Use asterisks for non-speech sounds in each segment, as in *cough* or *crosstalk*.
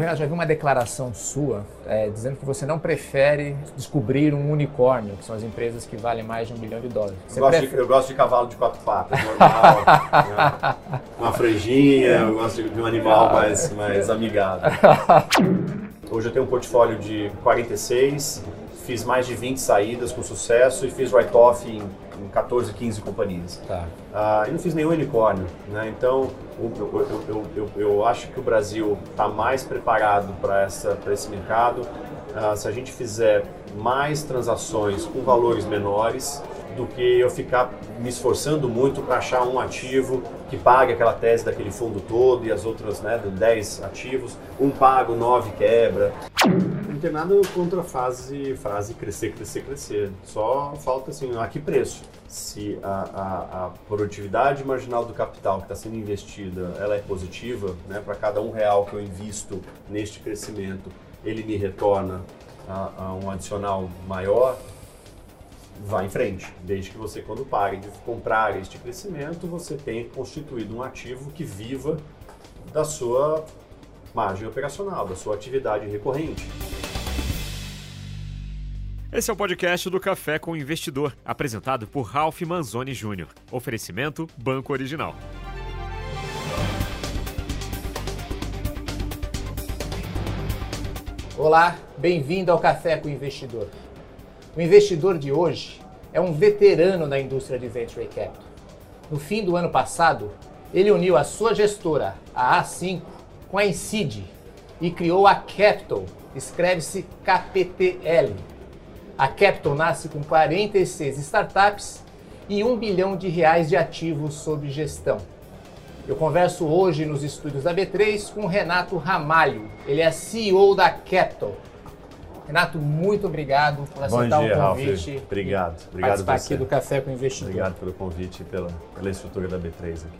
Renato, já vi uma declaração sua é, dizendo que você não prefere descobrir um unicórnio, que são as empresas que valem mais de um bilhão de dólares. Eu gosto, de, eu, gosto de, cavalo de quatro patas, normal, *laughs* né? uma franjinha, eu gosto de um animal mais, mais amigável. *laughs* Hoje eu tenho um portfólio de 46, fiz mais de 20 saídas com sucesso e fiz write-off em, em 14, 15 companhias. Tá. Uh, e não fiz nenhum unicórnio. Né? Então, eu, eu, eu, eu, acho que o Brasil está mais preparado para esse mercado. Uh, se a gente fizer mais transações com valores menores, do que eu ficar me esforçando muito para achar um ativo que pague aquela tese daquele fundo todo e as outras, né, 10 ativos, um pago, nove quebra. Não tem nada contra a frase, frase crescer, crescer, crescer. Só falta assim, a que preço? Se a, a, a produtividade marginal do capital que está sendo investida, ela é positiva, né, para cada um real que eu invisto neste crescimento, ele me retorna a, a um adicional maior, vá em frente. Desde que você, quando pare de comprar este crescimento, você tenha constituído um ativo que viva da sua margem operacional, da sua atividade recorrente. Esse é o podcast do Café com o Investidor, apresentado por Ralph Manzoni Jr. Oferecimento Banco Original. Olá, bem-vindo ao Café com o Investidor. O investidor de hoje é um veterano da indústria de venture capital. No fim do ano passado, ele uniu a sua gestora, a A5, com a Incide e criou a Capital, escreve-se KPTL. A Capital nasce com 46 startups e 1 bilhão de reais de ativos sob gestão. Eu converso hoje nos estúdios da B3 com Renato Ramalho. Ele é CEO da Capital Renato, muito obrigado por aceitar dia, o convite. Ralf. Obrigado. Obrigado participar aqui do Café com o Investidor. Obrigado pelo convite e pela, pela estrutura da B3 aqui.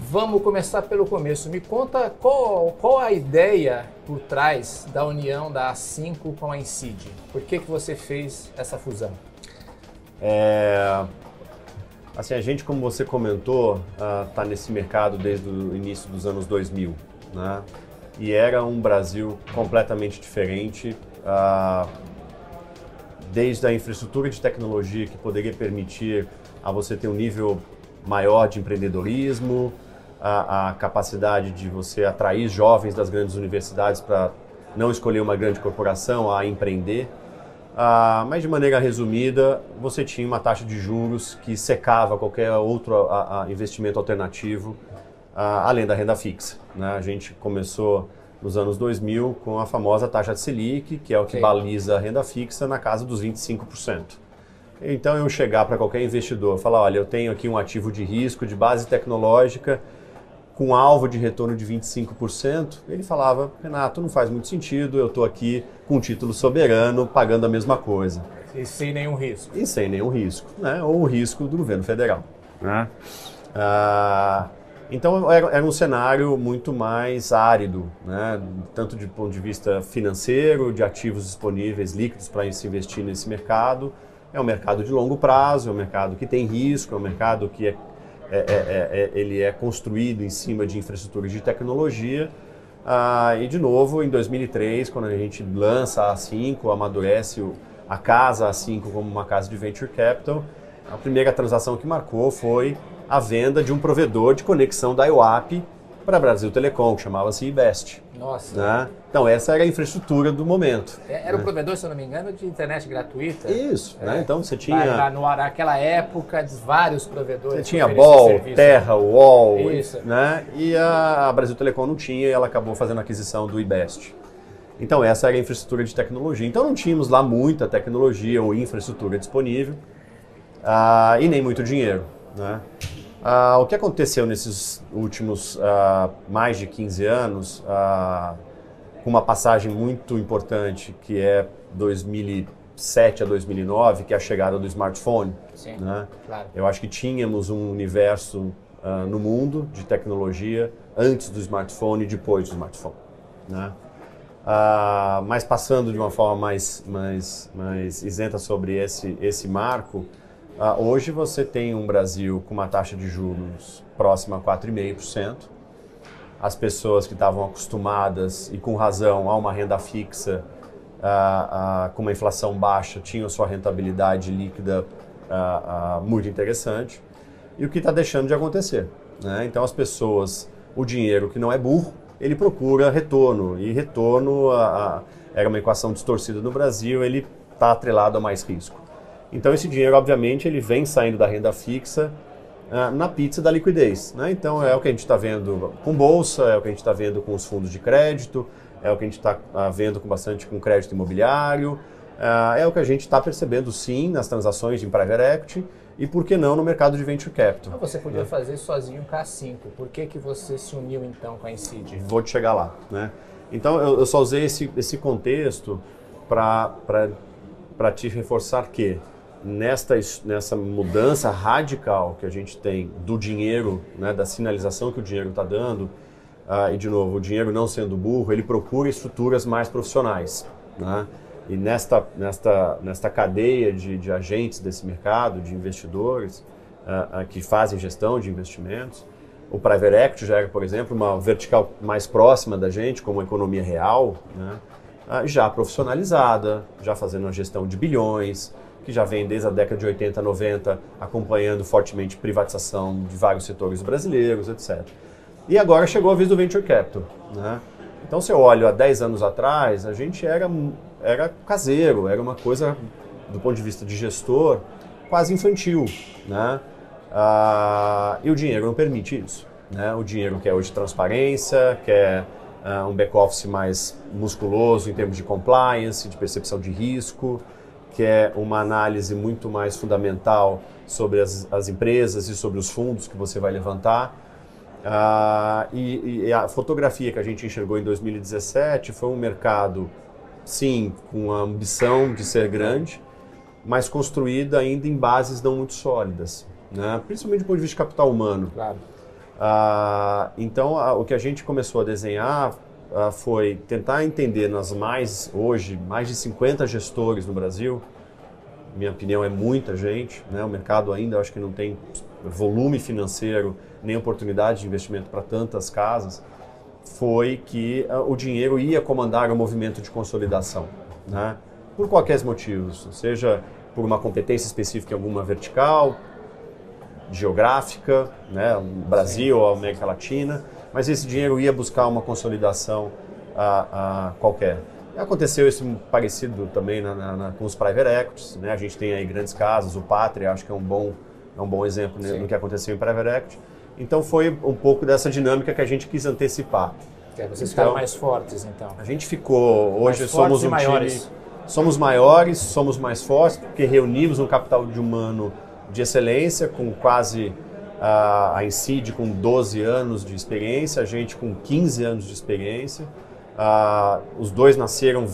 Vamos começar pelo começo. Me conta qual, qual a ideia por trás da união da A5 com a Incide. Por que, que você fez essa fusão? É, assim, a gente, como você comentou, está uh, nesse mercado desde o início dos anos 2000. Né? E era um Brasil completamente diferente ah, desde a infraestrutura de tecnologia que poderia permitir a você ter um nível maior de empreendedorismo, a, a capacidade de você atrair jovens das grandes universidades para não escolher uma grande corporação, a empreender. Ah, mas de maneira resumida, você tinha uma taxa de juros que secava qualquer outro a, a investimento alternativo, ah, além da renda fixa. Né? A gente começou nos anos 2000 com a famosa taxa de Selic, que é o que Sim. baliza a renda fixa na casa dos 25%. Então eu chegar para qualquer investidor, falar, olha, eu tenho aqui um ativo de risco de base tecnológica com alvo de retorno de 25%, ele falava, Renato, não faz muito sentido, eu estou aqui com título soberano pagando a mesma coisa. E sem nenhum risco. E sem nenhum risco, né? ou o risco do governo federal. Né? Ah, então era, era, um cenário muito mais árido, né? tanto de ponto de vista financeiro, de ativos disponíveis líquidos para se investir nesse mercado. É um mercado de longo prazo, é um mercado que tem risco, é um mercado que é, é, é, é, é ele é construído em cima de infraestrutura de tecnologia. Ah, e de novo, em 2003, quando a gente lança a A5, amadurece a casa A5 como uma casa de venture capital, a primeira transação que marcou foi a venda de um provedor de conexão da IOAP para Brasil Telecom, que chamava-se IBEST. Nossa. Né? Então, essa era a infraestrutura do momento. É, era né? um provedor, se eu não me engano, de internet gratuita. Isso, é. né? Então você tinha. Na, naquela época, vários provedores. Você tinha Ball, Terra, Wall. Isso. Né? E a Brasil Telecom não tinha e ela acabou fazendo a aquisição do IBEST. Então, essa era a infraestrutura de tecnologia. Então, não tínhamos lá muita tecnologia ou infraestrutura disponível uh, e nem muito dinheiro. Né? Uh, o que aconteceu nesses últimos uh, mais de 15 anos, uh, com uma passagem muito importante, que é 2007 a 2009, que é a chegada do smartphone. Sim, né? claro. Eu acho que tínhamos um universo no mundo de tecnologia antes do smartphone e depois do smartphone. Né? mas passando de uma forma mais, mais, mais isenta sobre esse, esse marco, ah, hoje você tem um Brasil com uma taxa de juros próxima a 4,5%, as pessoas que estavam acostumadas e com razão a uma renda fixa uh, uh, com uma inflação baixa tinham sua rentabilidade líquida muito interessante e o que está deixando de acontecer. Né? Então as pessoas, o dinheiro que não é burro, ele procura retorno e retorno a, a, era uma equação distorcida no Brasil, ele está atrelado a mais risco. Então esse dinheiro, obviamente, ele vem saindo da renda fixa uh, na pizza da liquidez. Né? Então é o que a gente está vendo com bolsa, é o que a gente está vendo com os fundos de crédito, é o que a gente está uh, vendo com bastante com crédito imobiliário, uh, é o que a gente está percebendo sim nas transações em private equity e por que não no mercado de venture capital. Mas você podia né? fazer sozinho um K5. Por que, que você se uniu então com a Incid? Vou te chegar lá. Né? Então eu, eu só usei esse, esse contexto para te reforçar que nesta, nessa mudança radical que a gente tem do dinheiro, né, da sinalização que o dinheiro está dando, uh, e de novo, o dinheiro não sendo burro, ele procura estruturas mais profissionais. Né? E nesta, nesta, nesta cadeia de, de agentes desse mercado, de investidores uh, uh, que fazem gestão de investimentos, o private equity já era, por exemplo, uma vertical mais próxima da gente, como a economia real, né? já profissionalizada, já fazendo uma gestão de bilhões, que já vem desde a década de 80, 90, acompanhando fortemente privatização de vários setores brasileiros, etc. E agora chegou a vez do Venture Capital. Né? Então, se eu olho há 10 anos atrás, a gente era, era caseiro, era uma coisa, do ponto de vista de gestor, quase infantil. Né? Ah, e o dinheiro não permite isso. Né? O dinheiro quer hoje transparência, quer ah, um back-office mais musculoso em termos de compliance, de percepção de risco, que é uma análise muito mais fundamental sobre as, as empresas e sobre os fundos que você vai levantar. Ah, e, e, a fotografia que a gente enxergou em 2017 foi um mercado, sim, com a ambição de ser grande, mas construída ainda em bases não muito sólidas, né? principalmente do ponto de vista de capital humano. Claro. Ah, então, a, o que a gente começou a desenhar uh, foi tentar entender nas mais, hoje, mais de 50 gestores no Brasil, minha opinião é muita gente, né? o mercado ainda acho que não tem volume financeiro nem oportunidade de investimento para tantas casas, foi que uh, o dinheiro ia comandar o movimento de consolidação, né? por quaisquer motivos, seja por uma competência específica em alguma vertical, geográfica, né? Brasil ou América Latina, mas esse dinheiro ia buscar uma consolidação a, a qualquer. Aconteceu isso parecido também na, na, com os private equities, né? A gente tem aí grandes casos, o Pátria acho que é um bom, é um bom exemplo né, do que aconteceu em private equity. Então foi um pouco dessa dinâmica que a gente quis antecipar. É, vocês então, ficaram mais fortes, então. A gente ficou, hoje mais somos um maiores. time, somos maiores, somos mais fortes, porque reunimos um capital de humano de excelência com quase a Incid com 12 anos de experiência, a gente com 15 anos de experiência. Os dois nasceram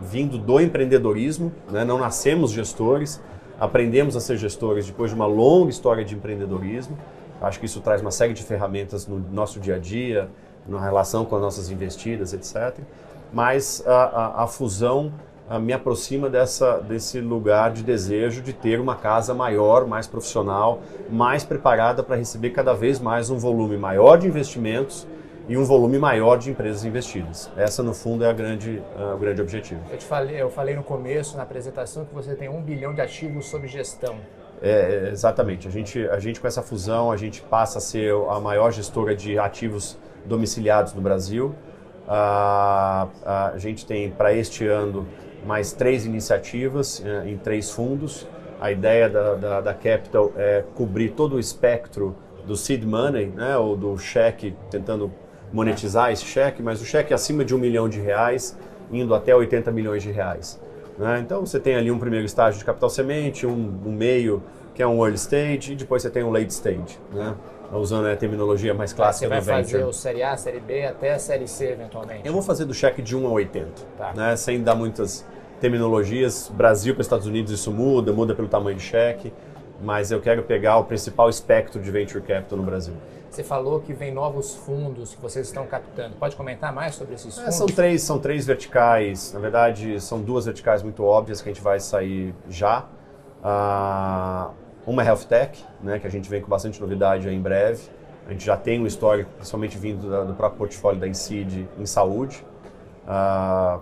vindo do empreendedorismo, né? não nascemos gestores, aprendemos a ser gestores depois de uma longa história de empreendedorismo. Acho que isso traz uma série de ferramentas no nosso dia a dia, na relação com as nossas investidas, etc. Mas a, a, a fusão me aproxima dessa, desse lugar de desejo de ter uma casa maior, mais profissional, mais preparada para receber cada vez mais um volume maior de investimentos e um volume maior de empresas investidas. Essa, no fundo, é a grande, uh, o grande objetivo. Eu, te falei, eu falei no começo, na apresentação, que você tem um bilhão de ativos sob gestão. É, exatamente. A gente, a gente, com essa fusão, a gente passa a ser a maior gestora de ativos domiciliados no Brasil. Uh, a gente tem, para este ano, mais três iniciativas eh, em três fundos. A ideia da, da, da, Capital é cobrir todo o espectro do seed money, né, ou do cheque, tentando monetizar esse cheque, mas o cheque é acima de um milhão de reais, indo até 80 milhões de reais. Né? Então você tem ali um primeiro estágio de capital semente, um, um meio que é um early stage, e depois você tem um late stage. Né? Usando a terminologia mais clássica Você vai fazer o Série A, Série B até a Série C eventualmente? Eu vou fazer do cheque de 1 a 80, tá. né? sem dar muitas terminologias. Brasil para Estados Unidos isso muda, muda pelo tamanho de cheque, mas eu quero pegar o principal espectro de venture capital no Brasil. Você falou que vem novos fundos que vocês estão captando. Pode comentar mais sobre esses fundos? É, são três, são três verticais. Na verdade, são duas verticais muito óbvias que a gente vai sair já. Uh, uma é Health Tech, né, que a gente vem com bastante novidade em breve. A gente já tem um histórico, principalmente vindo da, do próprio portfólio da Incid em saúde. Uh,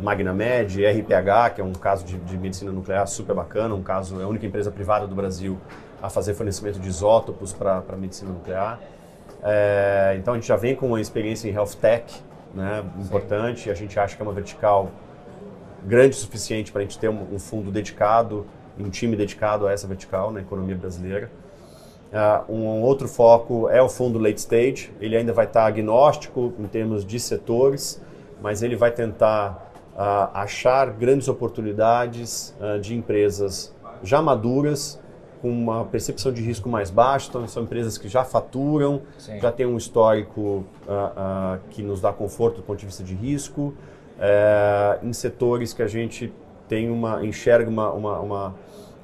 MagnaMed, RPH, que é um caso de, de, medicina nuclear super bacana, um caso, é a única empresa privada do Brasil a fazer fornecimento de isótopos para medicina nuclear. É, então a gente já vem com uma experiência em health tech né, importante, a gente acha que é uma vertical grande o suficiente para a gente ter um, um, fundo dedicado, um time dedicado a essa vertical na economia brasileira. Uh, um outro foco é o fundo late stage, ele ainda vai estar agnóstico em termos de setores, mas ele vai tentar uh, achar grandes oportunidades uh, de empresas já maduras, com uma percepção de risco mais baixa, então são empresas que já faturam, Sim. já têm um histórico que nos dá conforto do ponto de vista de risco, é, em setores que a gente tem uma enxerga uma, uma, uma,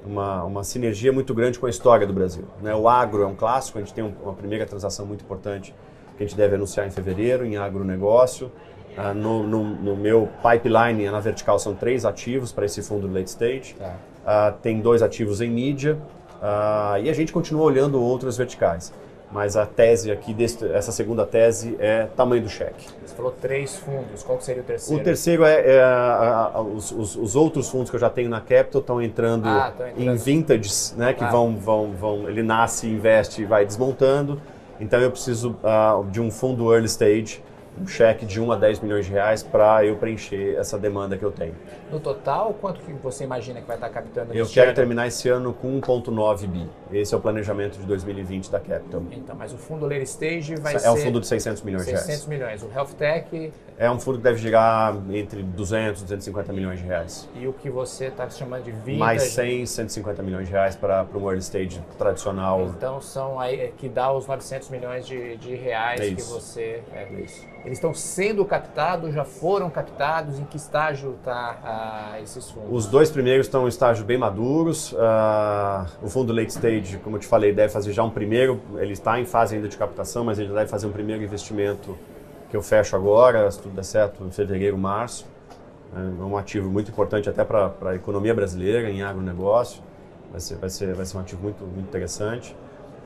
uma, uma sinergia muito grande com a história do Brasil. Né? O agro é um clássico, a gente tem uma primeira transação muito importante que a gente deve anunciar em fevereiro, em agronegócio. Ah, no, no, no, meu pipeline, na vertical, são três ativos para esse fundo late stage. Tá. Ah, tem dois ativos em mídia. Ah, e a gente continua olhando outras verticais mas a tese aqui, desse, essa segunda tese, é tamanho do cheque. Você falou três fundos, qual seria o terceiro? O terceiro é, é a, a, os, os, os, outros fundos que eu já tenho na Capital estão entrando, ah, entrando, em vintages, né, que ah. vão, vão, vão, ele nasce, investe e vai desmontando, então eu preciso uh, de um fundo early stage um cheque de 1 a 10 milhões de reais para eu preencher essa demanda que eu tenho. No total, quanto que você imagina que vai estar captando? Eu quero ano? terminar esse ano com 1.9 bi. Esse é o planejamento de 2020 da Capital. Então, mas o fundo Later Stage vai é ser... É um fundo de 600 milhões 600 de reais. 600 milhões. O Health Tech... É um fundo que deve girar entre 200 e 250 milhões de reais. E o que você está chamando de vintage... Mais 100, 150 milhões de reais para um early stage tradicional. Então, são aí é que dá os 900 milhões de, de reais é que você... É, é isso. Eles estão sendo captados, já foram captados? Em que estágio está ah, esses fundos? Os dois primeiros estão em estágio bem maduros. Ah, o fundo late stage, como eu te falei, deve fazer já um primeiro, ele está em fase ainda de captação, mas ele deve fazer um primeiro investimento que eu fecho agora, se tudo der certo, em fevereiro, março. É um ativo muito importante até para a economia brasileira, em agronegócio. Vai ser, vai ser, vai ser um ativo muito, muito interessante.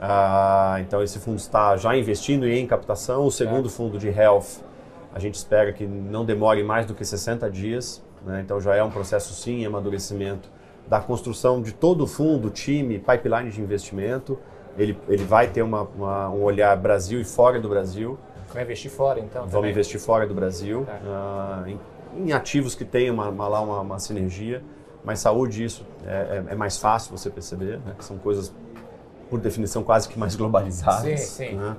Ah, então esse fundo está já investindo em captação. O segundo fundo de health, a gente espera que não demore mais do que 60 dias. Né? Então já é um processo sim, amadurecimento da construção de todo o fundo, time, pipeline de investimento. Ele, ele vai ter uma, uma, um olhar Brasil e fora do Brasil. Vai investir fora, então? Vamos também. investir fora do Brasil, tá. uh, em, em, ativos que tenham uma, uma, uma, uma sinergia. Mas saúde, isso é, é, é mais fácil você perceber, né? que são coisas por definição, quase que mais globalizadas. Sim, sim. Né?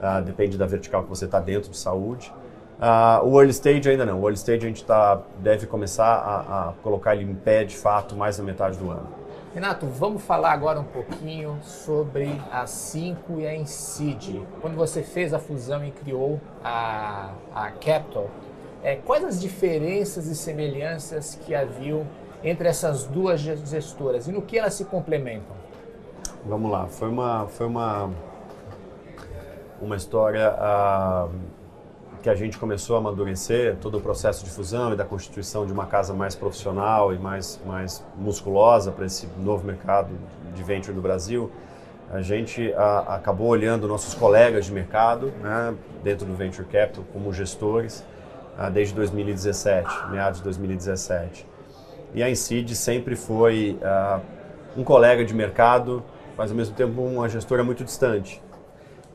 Uh, depende da vertical que você está dentro de saúde. Uh, o early stage ainda não. O early stage a gente tá, deve começar a, a, colocar ele em pé de fato mais na metade do ano. Renato, vamos falar agora um pouquinho sobre a 5 e a Incid. Quando você fez a fusão e criou a, a Capital, é, quais as diferenças e semelhanças que haviam entre essas duas gestoras e no que elas se complementam? Vamos lá, foi uma, foi uma, uma história uh, que a gente começou a amadurecer todo o processo de fusão e da constituição de uma casa mais profissional e mais, mais musculosa para esse novo mercado de venture do Brasil. A gente uh, acabou olhando nossos colegas de mercado né, dentro do Venture Capital como gestores uh, desde 2017, meados de 2017. E a Incid sempre foi um colega de mercado mas ao mesmo tempo uma gestora muito distante,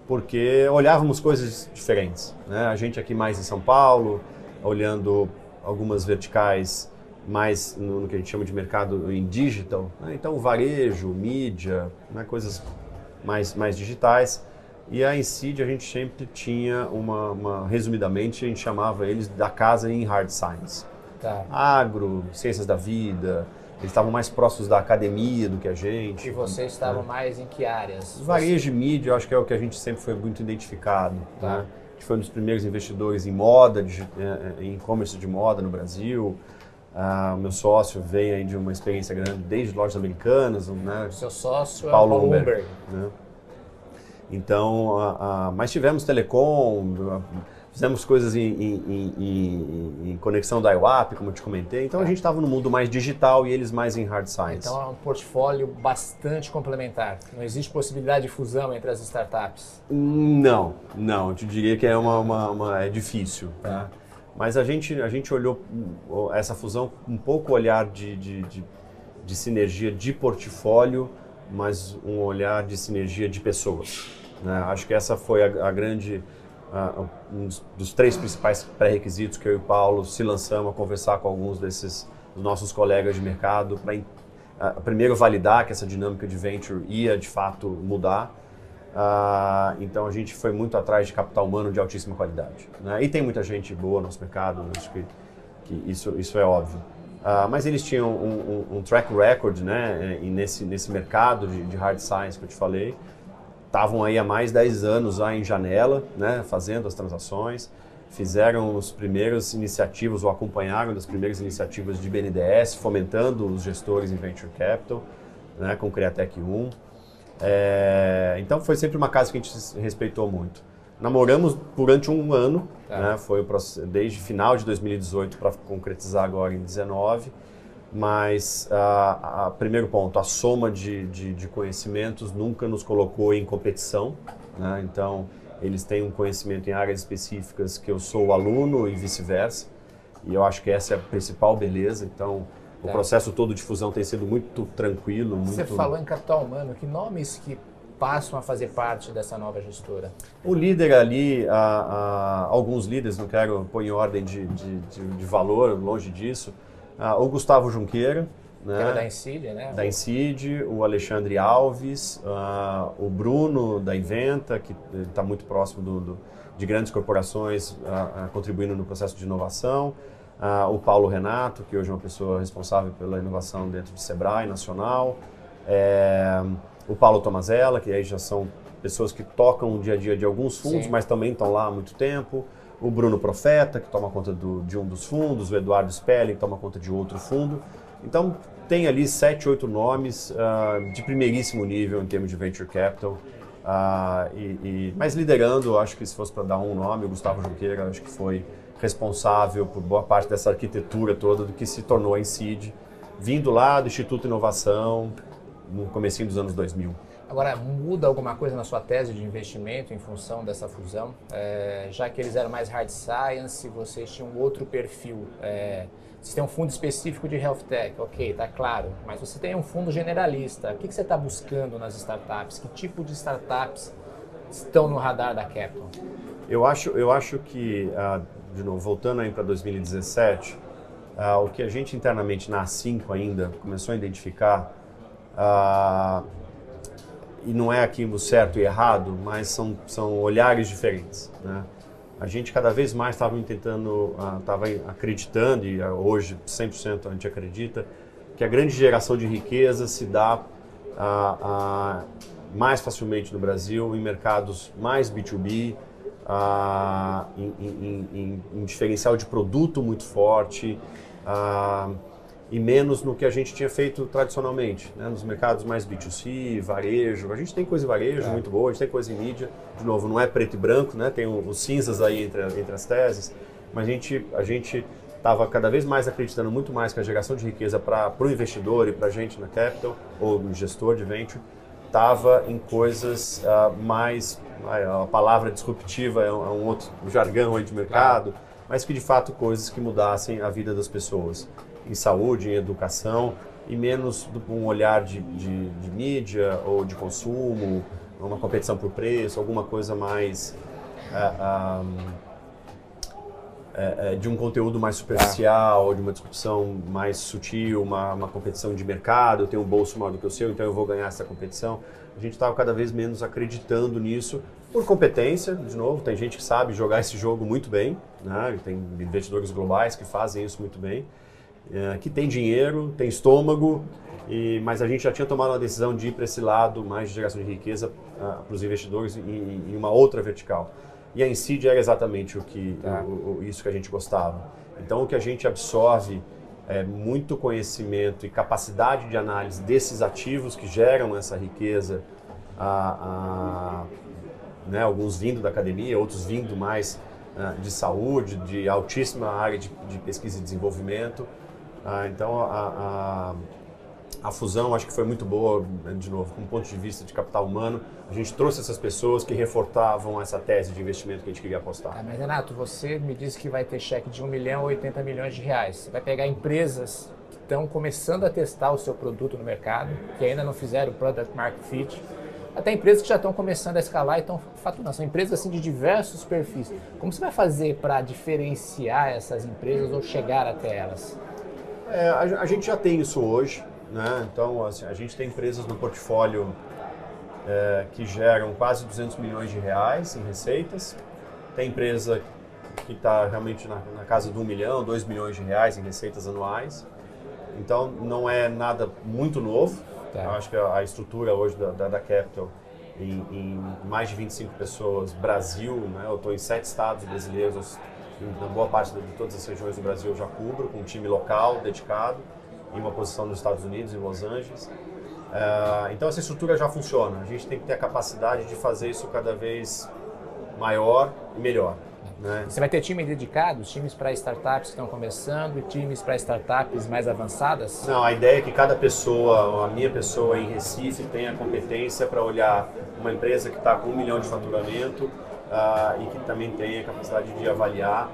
porque olhávamos coisas diferentes. Né? A gente aqui mais em São Paulo, olhando algumas verticais mais no, no que a gente chama de mercado em digital, né? então varejo, mídia, né? coisas mais, mais digitais. E a Incid a gente sempre tinha uma, uma, resumidamente, a gente chamava eles da casa em hard science. Tá. Agro, ciências da vida, eles estavam mais próximos da academia do que a gente. E vocês estavam é. mais em que áreas? Varejo e mídia, eu acho que é o que a gente sempre foi muito identificado. Tá. Né? A gente foi um dos primeiros investidores em moda, de, é, é, em e-commerce de moda no Brasil. Ah, o meu sócio vem aí de uma experiência grande desde lojas americanas. Né? O seu sócio Paulo é Paulo Humber. Né? Então, ah, ah, mas tivemos telecom, Fizemos coisas em, em, em, em conexão da IWAP, como eu te comentei. Então a gente estava no mundo mais digital e eles mais em hard science. Então é um portfólio bastante complementar. Não existe possibilidade de fusão entre as startups? Não, não. Eu te diria que é, uma, uma, uma é difícil. Tá? Mas a gente, a gente olhou essa fusão um pouco olhar de, de, de, de sinergia de portfólio, mas um olhar de sinergia de pessoas. Né? Acho que essa foi a, a grande uh, um dos três principais pré-requisitos que eu e o Paulo se lançamos a conversar com alguns desses nossos colegas de mercado para uh, primeiro validar que essa dinâmica de venture ia de fato mudar. Uh, então a gente foi muito atrás de capital humano de altíssima qualidade. Né? E tem muita gente boa no nosso mercado, acho que, que isso, isso é óbvio. Uh, mas eles tinham um, um, um, track record né, e nesse, nesse mercado de, de hard science que eu te falei, estavam aí há mais de 10 anos lá em janela, né, fazendo as transações, fizeram os primeiros iniciativas ou acompanharam das primeiras iniciativas de BNDES, fomentando os gestores em Venture Capital, né, com o Createc 1. É, então foi sempre uma casa que a gente respeitou muito. Namoramos durante um ano, tá. né, foi desde final de 2018 para concretizar agora em 2019 mas a, a, primeiro ponto, a soma de, de, de, conhecimentos nunca nos colocou em competição, né? então eles têm um conhecimento em áreas específicas que eu sou aluno e vice-versa, e eu acho que essa é a principal beleza, então o é. processo todo de fusão tem sido muito tranquilo. Muito... Você falou em capital humano, que nomes que passam a fazer parte dessa nova gestora? O líder ali, a, a, alguns líderes, não quero pôr em ordem de, de, de valor, longe disso, ah, o Gustavo Junqueira, né? Da Incid, né? Da Incid, o Alexandre Alves, uh, o Bruno da Inventa, que está muito próximo do, do, de grandes corporações uh, uh, contribuindo no processo de inovação, o Paulo Renato, que hoje é uma pessoa responsável pela inovação dentro do Sebrae Nacional, é, o Paulo Tomazella, que aí já são pessoas que tocam o dia a dia de alguns fundos, Sim. mas também estão lá há muito tempo, o Bruno Profeta, que toma conta do, de um dos fundos, o Eduardo Spelling, que toma conta de outro fundo. Então, tem ali sete, oito nomes uh, de primeiríssimo nível em termos de venture capital. Uh, e, e, mas liderando, acho que se fosse para dar um nome, o Gustavo Junqueira, acho que foi responsável por boa parte dessa arquitetura toda do que se tornou a Incid, vindo lá do Instituto Inovação, no comecinho dos anos 2000. Agora, muda alguma coisa na sua tese de investimento em função dessa fusão? É, já que eles eram mais hard science, vocês tinham outro perfil. É, você tem um fundo específico de health tech, ok, tá claro. Mas você tem um fundo generalista. O que, que você está buscando nas startups? Que tipo de startups estão no radar da Capital? Eu acho, eu acho que, uh, de novo, voltando aí para 2017, uh, o que a gente internamente na A5 ainda começou a identificar uh, e não é aqui o certo e errado, mas são, são olhares diferentes. Né? A gente cada vez mais estava tentando, estava uh, acreditando, e uh, hoje 100% a gente acredita, que a grande geração de riqueza se dá uh, mais facilmente no Brasil, em mercados mais B2B, em, em, em, em, diferencial de produto muito forte, e menos no que a gente tinha feito tradicionalmente, né? nos mercados mais B2C, varejo. A gente tem coisa em varejo é. muito boa, a gente tem coisa em mídia. De novo, não é preto e branco, né? tem os cinzas aí entre, entre as teses, mas a gente a gente estava cada vez mais acreditando muito mais que a geração de riqueza para o investidor e para a gente na capital ou no gestor de venture estava em coisas uh, mais a palavra disruptiva é um, é um outro jargão aí de mercado, mas que de fato coisas que mudassem a vida das pessoas em saúde, em educação, e menos do, um olhar de, de, de, mídia ou de consumo, uma competição por preço, alguma coisa mais. Uh, um, é, de um conteúdo mais superficial, de uma discussão mais sutil, uma, uma competição de mercado, eu tenho um bolso maior do que o seu, então eu vou ganhar essa competição. A gente estava cada vez menos acreditando nisso, por competência, de novo, tem gente que sabe jogar esse jogo muito bem, né? tem investidores globais que fazem isso muito bem, é, que tem dinheiro, tem estômago, e, mas a gente já tinha tomado a decisão de ir para esse lado mais de geração de riqueza uh, para os investidores em, em, uma outra vertical. E a Incid era exatamente o que, tá. o, o, isso que a gente gostava. Então, o que a gente absorve é muito conhecimento e capacidade de análise desses ativos que geram essa riqueza, a, a, né, alguns vindo da academia, outros vindo mais uh, de saúde, de altíssima área de, de pesquisa e desenvolvimento. Uh, então, a, a, a, fusão acho que foi muito boa, de novo, com um ponto de vista de capital humano. A gente trouxe essas pessoas que reforçavam essa tese de investimento que a gente queria apostar. Ah, mas, Renato, você me disse que vai ter cheque de 1 milhão a 80 milhões de reais. Você vai pegar empresas que estão começando a testar o seu produto no mercado, que ainda não fizeram o Product Market Fit até empresas que já estão começando a escalar e estão faturando. São empresas assim de diversos perfis. Como você vai fazer para diferenciar essas empresas ou chegar até elas? É, a, a, gente já tem isso hoje, né? Então, assim, a gente tem empresas no portfólio é, que geram quase 200 milhões de reais em receitas. Tem empresa que está realmente na, na, casa de 1 milhão, 2 milhões de reais em receitas anuais. Então, não é nada muito novo. Tá. Eu acho que a, a estrutura hoje da, da, da Capital, em, em, mais de 25 pessoas, Brasil, né? eu estou em sete estados brasileiros, na boa parte de todas as regiões do Brasil eu já cubro, com um time local dedicado, em uma posição nos Estados Unidos, em Los Angeles. Uh, então essa estrutura já funciona. A gente tem que ter a capacidade de fazer isso cada vez maior e melhor. Né? Você vai ter time dedicados, times para startups que estão começando e times para startups mais avançadas? Não, a ideia é que cada pessoa, a minha pessoa em Recife, tenha competência para olhar uma empresa que está com um milhão de faturamento uh, e que também tenha capacidade de avaliar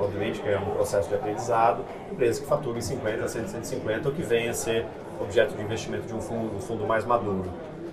obviamente que é um processo de aprendizado, empresas que faturam 50, 100, 150 ou que venha a ser objeto de investimento de um fundo, um fundo mais maduro.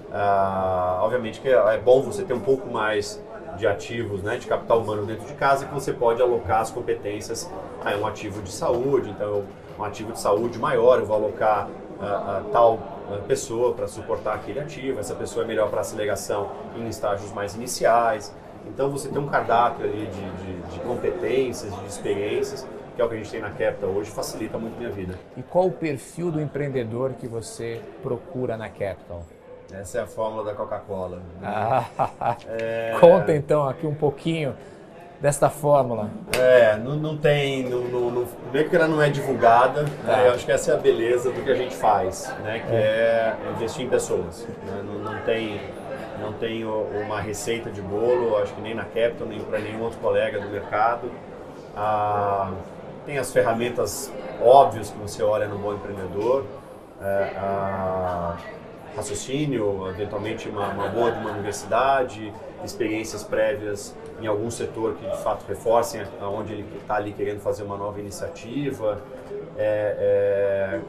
Uh, obviamente que é bom você ter um pouco mais de ativos, né, de capital humano dentro de casa, que você pode alocar as competências a um ativo de saúde. Então, um ativo de saúde maior, eu vou alocar uh, uh, tal pessoa para suportar aquele ativo. Essa pessoa é melhor para aceleração em estágios mais iniciais. Então, você tem um cardápio ali de, de, de competências, de experiências, que é o que a gente tem na Capital hoje, facilita muito a minha vida. E qual o perfil do empreendedor que você procura na Capital? Essa é a fórmula da Coca-Cola. Ah, é... *laughs* Conta então aqui um pouquinho desta fórmula. É, não, não tem, não, não, não, ela não é divulgada, tá. né, eu acho que essa é a beleza do que a gente faz, né, que é, é investir em pessoas. Né, não, não, tem, não tem uma receita de bolo, acho que nem na Capital, nem para nenhum outro colega do mercado. Ah, tem as ferramentas óbvias que você olha no bom empreendedor. Ah, raciocínio, eventualmente uma, uma boa de uma universidade, experiências prévias em algum setor que de fato reforcem aonde ele está ali querendo fazer uma nova iniciativa, é, é,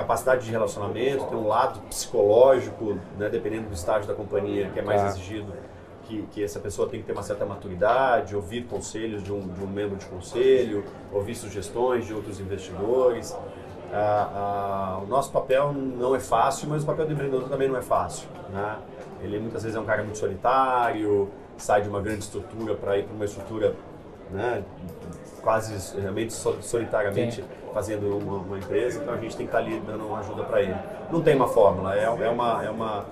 capacidade de relacionamento, tem um lado psicológico, né, dependendo do estágio da companhia, que é mais exigido, que, que, essa pessoa tem que ter uma certa maturidade, ouvir conselhos de um, de um membro de conselho, ouvir sugestões de outros investidores. Ah, ah, o nosso papel não é fácil, mas o papel do empreendedor também não é fácil. Né? Ele muitas vezes é um cara muito solitário, sai de uma grande estrutura para ir para uma estrutura né, quase realmente solitariamente Sim. Fazendo uma, uma, empresa, então a gente tem que estar tá ali dando uma ajuda para ele. Não tem uma fórmula, é, é, uma, é, uma,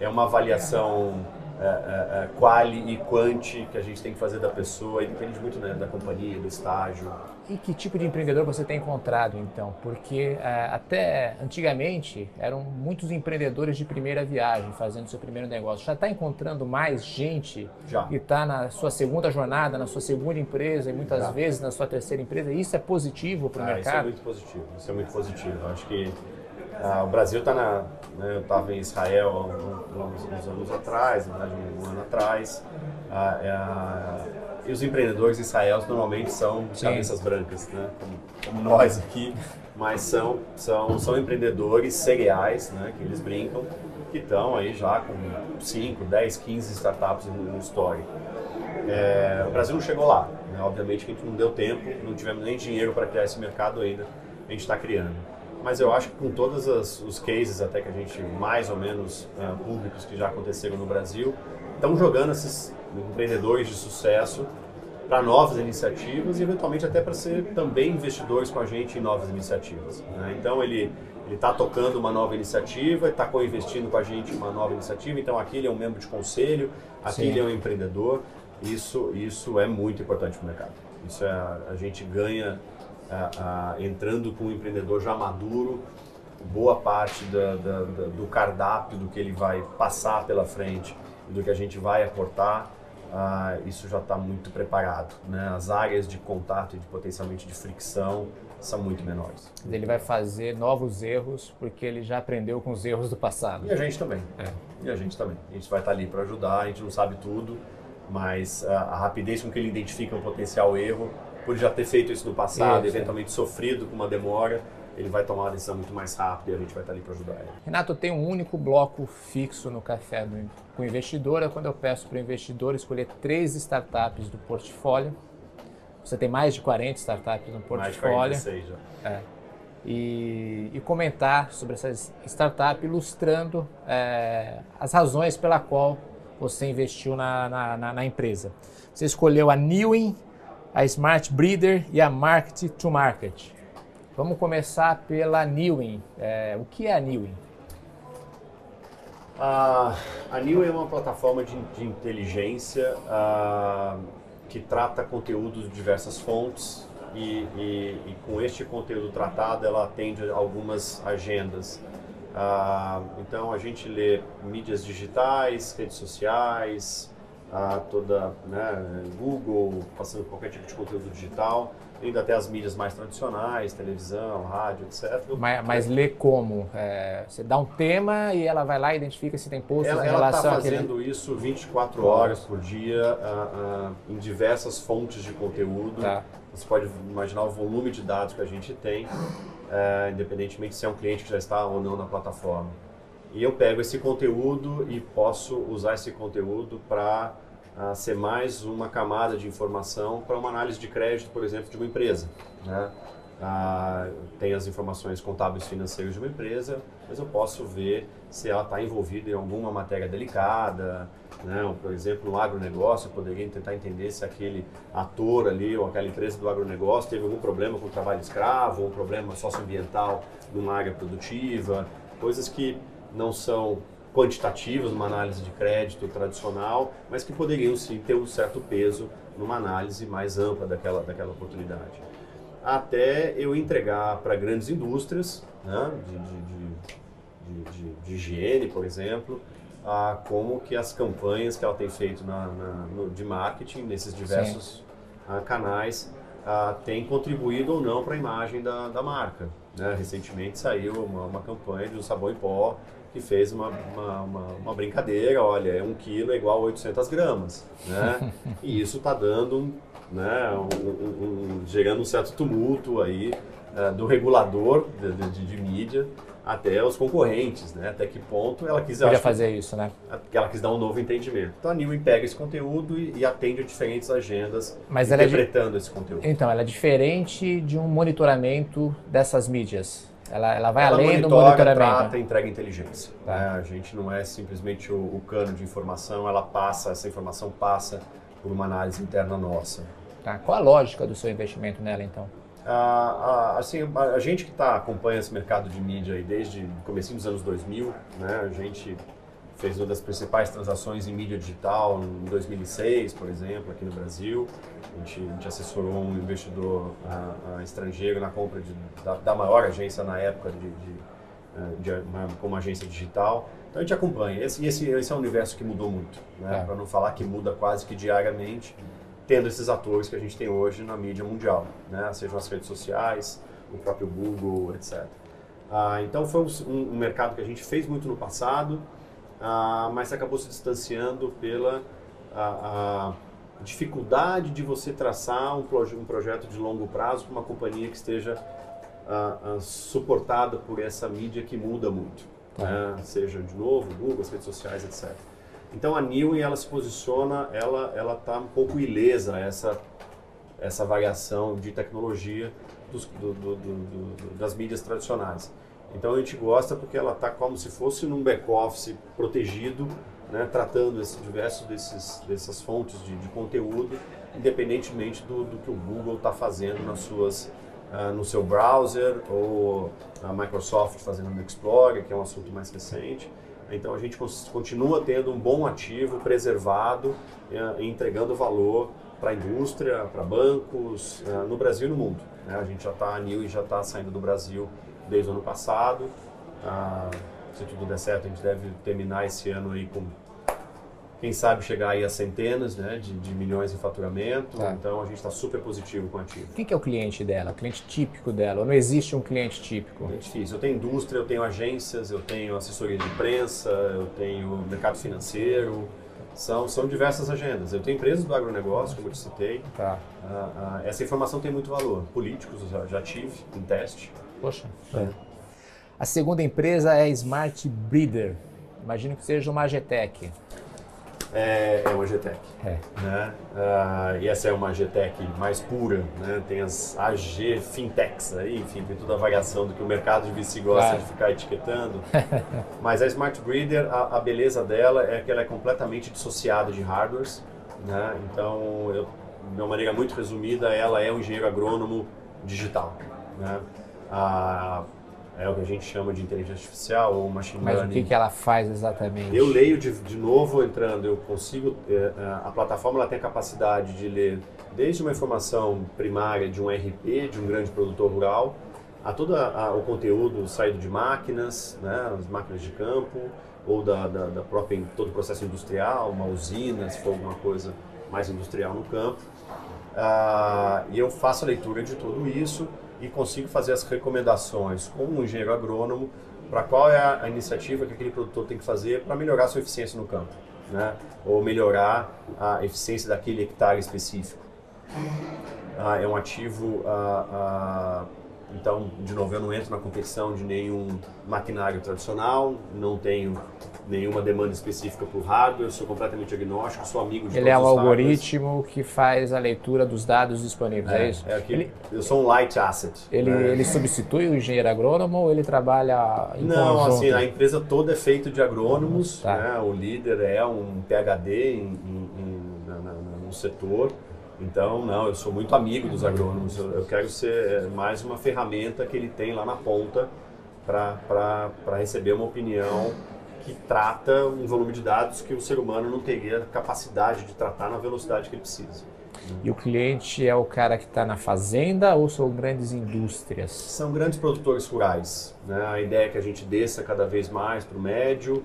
é uma avaliação é, é, é, quali e quanti que a gente tem que fazer da pessoa e depende muito né, da companhia, do estágio. E que tipo de empreendedor você tem encontrado então? Porque é, até antigamente eram muitos empreendedores de primeira viagem fazendo seu primeiro negócio. Já está encontrando mais gente Já. que está na sua segunda jornada, na sua segunda empresa e muitas Já. vezes na sua terceira empresa. Isso é positivo para o ah, mercado? Isso é muito positivo. Isso é muito positivo. Acho que ah, o Brasil está na. Né, eu estava em Israel há uns, uns, anos atrás, na verdade, um ano atrás. Ah, é, e os empreendedores em Israel normalmente são Sim. cabeças brancas, né? Como, como, nós aqui, mas são, são, são empreendedores cereais, né? Que eles brincam, que estão aí já com 5, 10, 15 startups no, no histórico. É, o Brasil não chegou lá, né? obviamente que a gente não deu tempo, não tivemos nem dinheiro para criar esse mercado ainda, a gente está criando mas eu acho que com todos os cases até que a gente mais ou menos uh, públicos que já aconteceram no Brasil, estão jogando esses empreendedores de sucesso para novas iniciativas e eventualmente até para ser também investidores com a gente em novas iniciativas. Né? Então ele ele está tocando uma nova iniciativa, está co-investindo com a gente em uma nova iniciativa. Então aqui ele é um membro de conselho, aqui Sim. ele é um empreendedor. Isso isso é muito importante para o mercado. Isso é a gente ganha entrando com um empreendedor já maduro, boa parte da, da, da, do cardápio do que ele vai passar pela frente e do que a gente vai aportar ah, isso já está muito preparado. Né? As áreas de contato e de, potencialmente de fricção são muito menores. Ele vai fazer novos erros porque ele já aprendeu com os erros do passado. E a gente também. É. E a gente também. A gente vai estar tá ali para ajudar, a gente não sabe tudo, mas a, a rapidez com que ele identifica um potencial erro, por já ter feito isso no passado, isso, eventualmente é. sofrido com uma demora, ele vai tomar uma decisão muito mais rápida e a gente vai estar ali para ajudar ele. Renato, eu tenho um único bloco fixo no café do, com o investidor, é quando eu peço para o investidor escolher três startups do portfólio. Você tem mais de 40 startups no portfólio. Mais de 46 já. É. E, e, comentar sobre essas startups, ilustrando é, as razões pela qual você investiu na, na, na, na empresa. Você escolheu a Newin, a Smart Breeder e a Market to Market. Vamos começar pela Newin. É, o que é a Newin? a Newin é uma plataforma de, de inteligência que trata conteúdos de diversas fontes e, e, e, com este conteúdo tratado ela atende algumas agendas. então a gente lê mídias digitais, redes sociais, toda né, Google, passando por qualquer tipo de conteúdo digital indo até as mídias mais tradicionais, televisão, rádio, etc. Mas, mas lê como? É, você dá um tema e ela vai lá e identifica se tem posts ela, em relação Ela está fazendo àquele... isso 24 horas por dia uh, uh, em diversas fontes de conteúdo. Tá. Você pode imaginar o volume de dados que a gente tem, uh, independentemente se é um cliente que já está ou não na plataforma. E eu pego esse conteúdo e posso usar esse conteúdo para a ser mais uma camada de informação para uma análise de crédito, por exemplo, de uma empresa. Né? Ah, tem as informações contábeis financeiras de uma empresa, mas eu posso ver se ela está envolvida em alguma matéria delicada, né? por exemplo, no agronegócio, eu poderia tentar entender se aquele ator ali ou aquela empresa do agronegócio teve algum problema com o trabalho escravo, ou um problema socioambiental numa área produtiva, coisas que não são quantitativos numa análise de crédito tradicional, mas que poderiam sim ter um certo peso numa análise mais ampla daquela, daquela oportunidade. Até eu entregar para grandes indústrias né, de, de, de, de, higiene, por exemplo, a como que as campanhas que ela tem feito na, na no, de marketing nesses diversos a, canais a, têm contribuído ou não para a imagem da, da marca. Né? Recentemente saiu uma, uma campanha de um sabão em pó que fez uma, uma, uma, uma, brincadeira, olha, é um quilo é igual a 800 gramas, né? *laughs* e isso está dando, né, um, um, um, gerando um certo tumulto aí uh, do regulador de, de, de, mídia até os concorrentes, né? Até que ponto ela quis fazer isso, né? Ela quis dar um novo entendimento. Então a Newey pega esse conteúdo e, e atende a diferentes agendas, Mas interpretando ela é esse conteúdo. Então ela é diferente de um monitoramento dessas mídias. Ela, ela vai ela além do monitoramento. trata e entrega inteligência. Tá. Né? A gente não é simplesmente o, o, cano de informação, ela passa, essa informação passa por uma análise interna nossa. Tá. Qual a lógica do seu investimento nela, então? Ah, ah, assim, a, a, gente que tá, acompanha esse mercado de mídia aí desde o começo dos anos 2000, né, a gente fez uma das principais transações em mídia digital em 2006, por exemplo, aqui no Brasil. A gente, a gente assessorou um investidor a, a estrangeiro na compra de, da, da, maior agência na época de, de, eh, de uma, como agência digital. Então a gente acompanha. Esse, esse, esse é um universo que mudou muito, né? É. para não falar que muda quase que diariamente, tendo esses atores que a gente tem hoje na mídia mundial, né? sejam as redes sociais, o próprio Google, etc. Ah, então foi um, um mercado que a gente fez muito no passado, ah, mas acabou se distanciando pela a, a dificuldade de você traçar um, proje um, projeto de longo prazo para uma companhia que esteja ah, ah, suportada por essa mídia que muda muito, tá. né? seja de novo Google, as redes sociais, etc. Então a Newey ela se posiciona, ela ela está um pouco ilesa a essa essa variação de tecnologia dos, do, do, do, das mídias tradicionais. Então a gente gosta porque ela está como se fosse num back-office protegido, né, tratando esse, diversos desses, dessas fontes de, de conteúdo, independentemente do, do, que o Google está fazendo nas suas, uh, no seu browser ou a Microsoft fazendo no Explorer, que é um assunto mais recente. Então a gente continua tendo um bom ativo preservado e entregando valor para a indústria, para bancos, uh, no Brasil e no mundo. Né? A gente já está, a New já está saindo do Brasil desde o ano passado. Ah, se tudo der certo, a gente deve terminar esse ano aí com quem sabe chegar aí a centenas né, de, de milhões em faturamento. Tá. Então a gente está super positivo com o ativo. Quem que é o cliente dela? O cliente típico dela? Ou não existe um cliente típico? É difícil. Eu tenho indústria, eu tenho agências, eu tenho assessoria de imprensa, eu tenho mercado financeiro. São, são diversas agendas. Eu tenho empresas do agronegócio, como eu te citei. Tá. Ah, ah, essa informação tem muito valor. Políticos, eu já, já tive em teste. Poxa. A segunda empresa é a Smart Breeder. Imagino que seja uma Agtech. É, é uma GTEC. É. Né? Ah, e essa é uma GTEC mais pura, né? tem as AG Fintechs aí, enfim, tem toda a variação do que o mercado de VC gosta Claro. de ficar etiquetando. *laughs* Mas a Smart Breeder, a, a beleza dela é que ela é completamente dissociada de hardwares. Né? Então, eu, de uma maneira muito resumida, ela é um engenheiro agrônomo digital. Né? Ah, é o que a gente chama de inteligência artificial ou machine Mas o learning. que, que ela faz exatamente? Eu leio de, de novo entrando, eu consigo. eh, eh, a plataforma ela tem a capacidade de ler desde uma informação primária de um RP, de um grande produtor rural, a todo a- o conteúdo saído de máquinas, né, as máquinas de campo, ou da, da, da própria todo o processo industrial, uma usina, se for alguma coisa mais industrial no campo. Ah, e eu faço a leitura de tudo isso e consigo fazer as recomendações como um engenheiro agrônomo para qual é a, iniciativa que aquele produtor tem que fazer para melhorar sua eficiência no campo, né? ou melhorar a eficiência daquele hectare específico. Ah, é um ativo, ah, ah, então, de novo, eu não entro na competição de nenhum maquinário tradicional, não tenho nenhuma demanda específica para o hardware, eu sou completamente agnóstico, sou amigo de Ele é o todos os hardwares. algoritmo que faz a leitura dos dados disponíveis, é, isso? É aquele, Ele, eu sou um light asset. ele, né? ele substitui o engenheiro agrônomo ou ele trabalha em Não, conjunto? assim, a empresa toda é feita de agrônomos, Tá. né? o líder é um PhD em, em- em- na- na- na- no setor, então, não, eu sou muito amigo dos agrônomos, eu, eu quero ser é, mais uma ferramenta que ele tem lá na ponta para receber uma opinião que trata um volume de dados que o ser humano não teria capacidade de tratar na velocidade que ele precisa. E o cliente é o cara que está na fazenda ou são grandes indústrias? São grandes produtores rurais. Né? A ideia é que a gente desça cada vez mais para o médio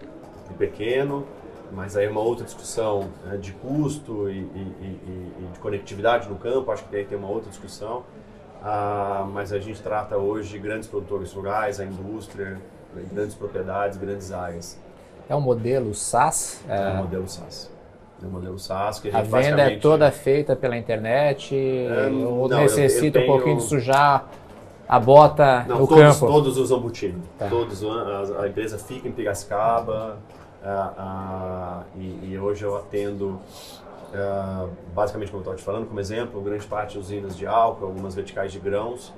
e pequeno, mas aí é uma outra discussão né, de custo e, e- e- e- de conectividade no campo, acho que daí tem uma outra discussão. Ah, mas a gente trata hoje grandes produtores rurais, a indústria, grandes propriedades, grandes áreas. É um modelo SaaS? É É, modelo SaaS. É o modelo SaaS que a a gente venda é toda feita pela internet ou não, eu- necessita eu um pouquinho tenho- de sujar a bota Não, no todos, campo? todos usam botina. Tá. Todos, a, a empresa fica em Piracicaba ah, ah, e, e hoje eu atendo, ah, basicamente como eu estava te falando, como exemplo, grande parte de usinas de álcool, algumas verticais de grãos.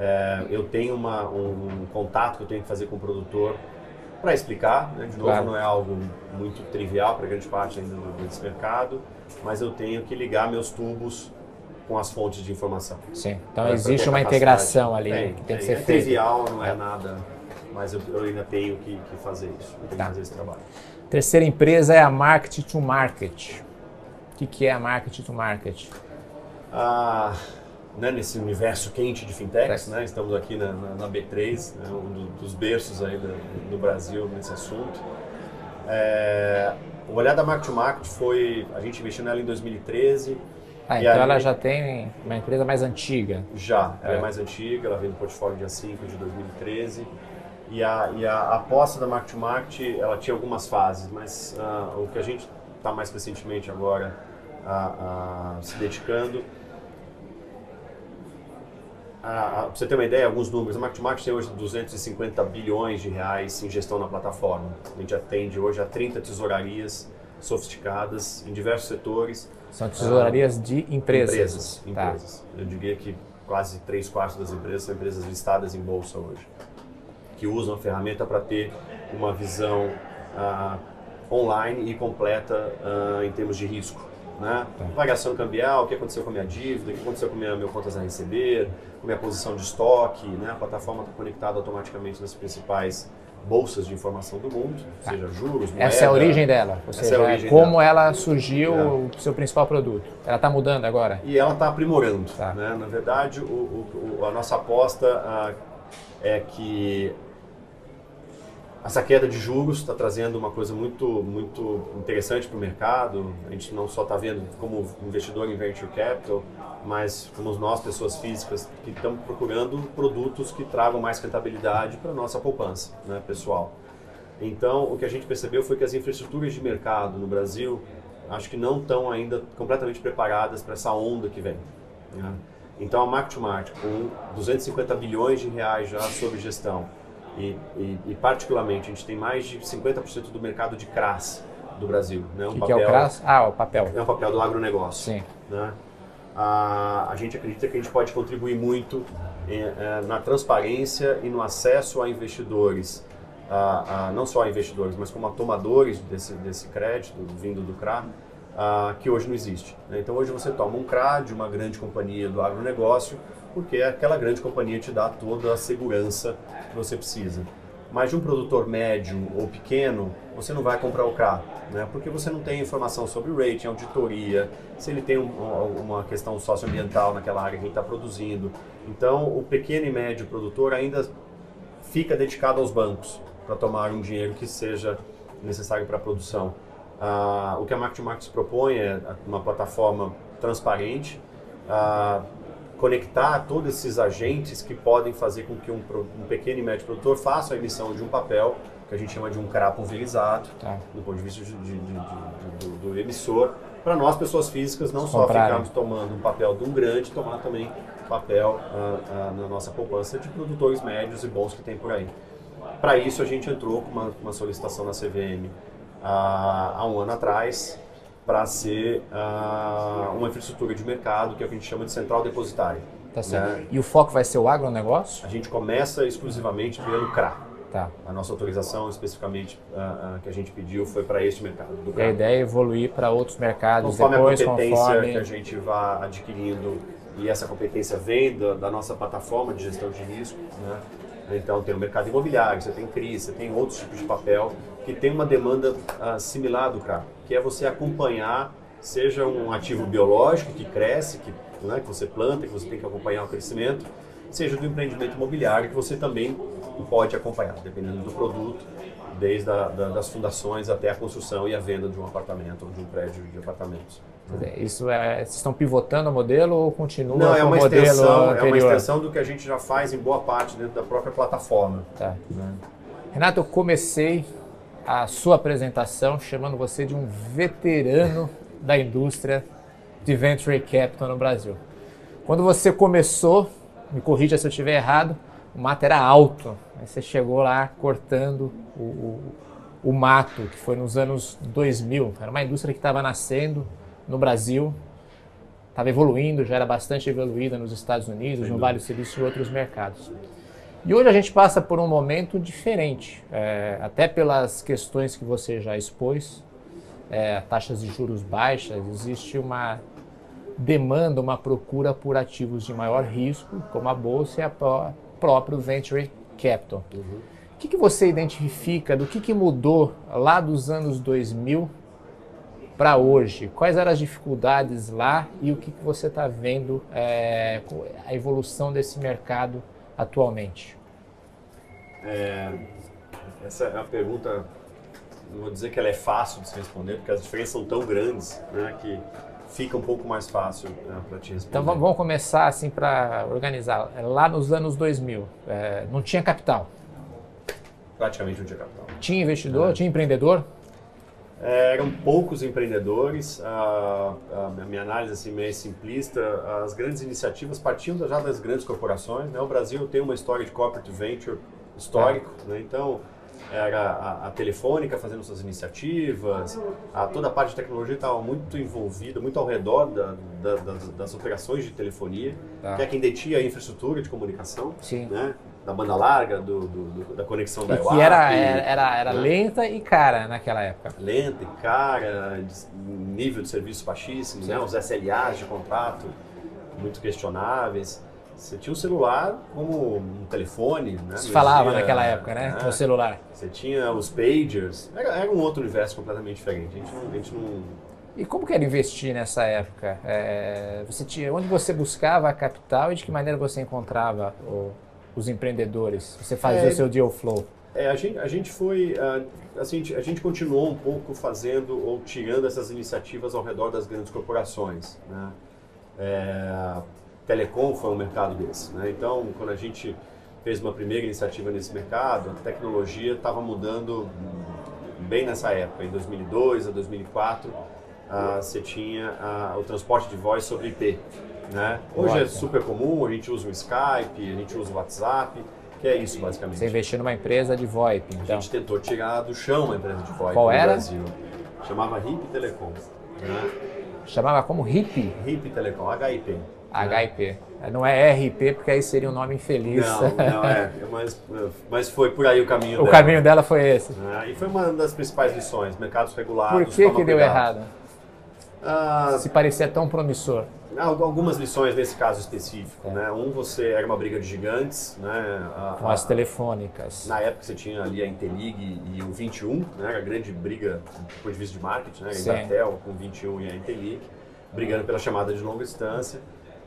Eh, eu tenho uma, um, um contato que eu tenho que fazer com o produtor para explicar, né? de novo Claro. não é algo muito trivial para grande parte ainda desse mercado, mas eu tenho que ligar meus tubos com as fontes de informação. Sim. Então pra existe uma integração ali Tem, que tem que tem. ser é feita. trivial, não é, nada, mas eu, eu ainda tenho que, que fazer isso, eu tenho Tá. que fazer esse trabalho. Terceira empresa é a Market to Market. O que, que é a Market to Market? Ah, né, nesse universo quente de fintechs, né, estamos aqui na, na- na B3, né, um do- dos berços aí do, do Brasil nesse assunto. É, o olhar da Market to Market foi, a gente investiu nela em 2013, Ah, então aí- ela já tem uma empresa mais antiga. Já, ela é. É. mais antiga, ela vem do portfólio dia 5 de 2013. E a, e a aposta da Market to Market, ela tinha algumas fases, mas ah, o que a gente está mais recentemente agora ah, ah, se dedicando. Para você ter uma ideia, alguns números, a Market to Market tem hoje 250 bilhões de reais em gestão na plataforma. A gente atende hoje a 30 tesourarias sofisticadas em diversos setores. São tesourarias de empresas. Empresas, Tá. empresas. Eu diria que quase três quartos das empresas são empresas listadas em bolsa hoje, que usam a ferramenta para ter uma visão ah, online e completa ah, em termos de risco. Né? Tá. Variação cambial, o que aconteceu com a minha dívida, o que aconteceu com a minha, meu contas a receber, com a minha posição de estoque. Né? A plataforma está conectada automaticamente nas principais bolsas de informação do mundo, seja juros, moeda. Essa é a origem dela. Ou Essa seja, é a origem como dela. ela surgiu É. o seu principal produto. Ela está mudando agora? E ela está aprimorando. Tá. Né? Na verdade, o, o- a nossa aposta ah, é que essa queda de juros está trazendo uma coisa muito, muito interessante para o mercado. A gente não só está vendo como investidor em venture capital, mas como nós, pessoas físicas, que estamos procurando produtos que tragam mais rentabilidade para a nossa poupança né, pessoal. Então, o que a gente percebeu foi que as infraestruturas de mercado no Brasil, acho que não estão ainda completamente preparadas para essa onda que vem. Né? Então, a Market com 250 bilhões de reais já sob gestão, e, e, e, particularmente, a gente tem mais de 50% do mercado de CRAS do Brasil. Né? Um que, papel, que é o CRAS? Ah, o papel. É um papel do agronegócio. Sim. Né? A, a gente acredita que a gente pode contribuir muito em, é, na transparência e no acesso a investidores, a, a, não só a investidores, mas como a tomadores desse, desse crédito vindo do CRA, que hoje não existe. Né? Então hoje você toma um CRA de uma grande companhia do agronegócio, porque aquela grande companhia te dá toda a segurança que você precisa. Mas de um produtor médio ou pequeno, você não vai comprar o CRA, né? porque você não tem informação sobre rating, auditoria, se ele tem um, uma questão socioambiental naquela área que ele está produzindo. Então, o pequeno e médio produtor ainda fica dedicado aos bancos para tomar um dinheiro que seja necessário para a produção. Ah, o que a Market Markets propõe é uma plataforma transparente, ah, conectar todos esses agentes que podem fazer com que um, um, pequeno e médio produtor faça a emissão de um papel, que a gente chama de um CRA pulverizado, tá. do ponto de vista de, de, de, do, do, emissor, para nós, pessoas físicas, não só ficarmos tomando um papel de um grande, tomar também papel uh, uh, na nossa poupança de produtores médios e bons que tem por aí. Para isso, a gente entrou com uma, uma solicitação na CVM ah, há um ano atrás, para ser uh, uma infraestrutura de mercado, que é o que a gente chama de central depositária. Tá certo. Né? E o foco vai ser o agronegócio? A gente começa exclusivamente pelo CRA. Tá. A nossa autorização especificamente uh, uh, que a gente pediu foi para este mercado. e a ideia é evoluir para outros mercados conforme depois, a competência conforme... que a gente vá adquirindo e essa competência vem da, da nossa plataforma de gestão de risco, né? Então tem o mercado imobiliário, você tem CRI, você tem outros tipos de papel que tem uma demanda uh, similar do CRA, que é você acompanhar, seja um ativo biológico que cresce, que, né, que você planta, que você tem que acompanhar o crescimento, seja do empreendimento imobiliário que você também pode acompanhar, dependendo do produto, desde a, da, das fundações até a construção e a venda de um apartamento ou de um prédio de apartamentos. Isso é, vocês estão pivotando o modelo ou continua Não, é uma o modelo extensão, anterior? É uma extensão do que a gente já faz em boa parte dentro da própria plataforma. Tá. Renato, eu comecei a sua apresentação chamando você de um veterano *laughs* da indústria de venture capital no Brasil. Quando você começou, me corrija se eu estiver errado, o mato era alto. Aí você chegou lá cortando o, o, o mato, que foi nos anos 2000. Era uma indústria que estava nascendo no Brasil, estava evoluindo, já era bastante evoluída nos Estados Unidos, no Vale do Silício e outros mercados. E hoje a gente passa por um momento diferente, é, até pelas questões que você já expôs, é, taxas de juros baixas, existe uma demanda, uma procura por ativos de maior risco, como a bolsa e o próprio venture capital. Uhum. O que, que você identifica do que, que mudou lá dos anos 2000 para hoje? Quais eram as dificuldades lá e o que, que você está vendo é, a evolução desse mercado atualmente? É, essa é uma pergunta, não vou dizer que ela é fácil de se responder, porque as diferenças são tão grandes né, que fica um pouco mais fácil né, para te responder. Então vamos começar assim para organizar. Lá nos anos 2000, é, não tinha capital? Praticamente não tinha capital. Tinha investidor? É. Tinha empreendedor? É, eram poucos empreendedores, a, a, minha análise assim, meio simplista, as grandes iniciativas partiam já das grandes corporações. Né? O Brasil tem uma história de corporate venture histórico, é. né? então era a, a, Telefônica fazendo suas iniciativas, a, toda a parte de tecnologia estava muito envolvida, muito ao redor da, da, das, das, operações de telefonia, tá. que é quem detinha a infraestrutura de comunicação. Sim. Né? da banda larga, do, do, do da conexão da IWAP. Que era, era, era né? lenta e cara naquela época. Lenta e cara, nível de serviço baixíssimo, né? os SLAs de contrato muito questionáveis. Você tinha um celular como um telefone, né? Se falava naquela época, né? né? O celular. Você tinha os pagers. Era, era, um outro universo completamente diferente. A gente não... A gente não... E como que era investir nessa época? É, você tinha, onde você buscava a capital e de que maneira você encontrava o, os empreendedores? Você fazia é, o seu deal flow? É, a gente, a gente foi, uh, assim, a gente continuou um pouco fazendo ou tirando essas iniciativas ao redor das grandes corporações, né? É, telecom foi um mercado desse, né? Então, quando a gente fez uma primeira iniciativa nesse mercado, a tecnologia estava mudando bem nessa época, em 2002 a 2004, uh, você tinha uh, o transporte de voz sobre IP. Né? Hoje é super comum, a gente usa o Skype, a gente usa o WhatsApp, que é isso basicamente. Você investiu numa empresa de VoIP, então. A gente tentou tirar do chão a empresa de VoIP Qual no era? Brasil. Chamava HIP Telecom. Né? Chamava como HIP? HIP Telecom, HIP. HIP. Não é RP, porque aí seria um nome infeliz. Não, não é, *laughs* mas, mas foi por aí o caminho o dela. caminho dela foi esse. Né? E foi uma das principais lições, mercados regulados. Por que, que deu cuidado. errado? Ah, Se parecia tão promissor. Al- Algumas lições nesse caso específico, né? Um, você era uma briga de gigantes, né? A- Com as telefônicas. Na época você tinha ali a Intelig e o 21, né? Era a grande briga do ponto de vista de marketing, né? A. Embratel com o 21 e a Intelig, brigando pela chamada de longa distância.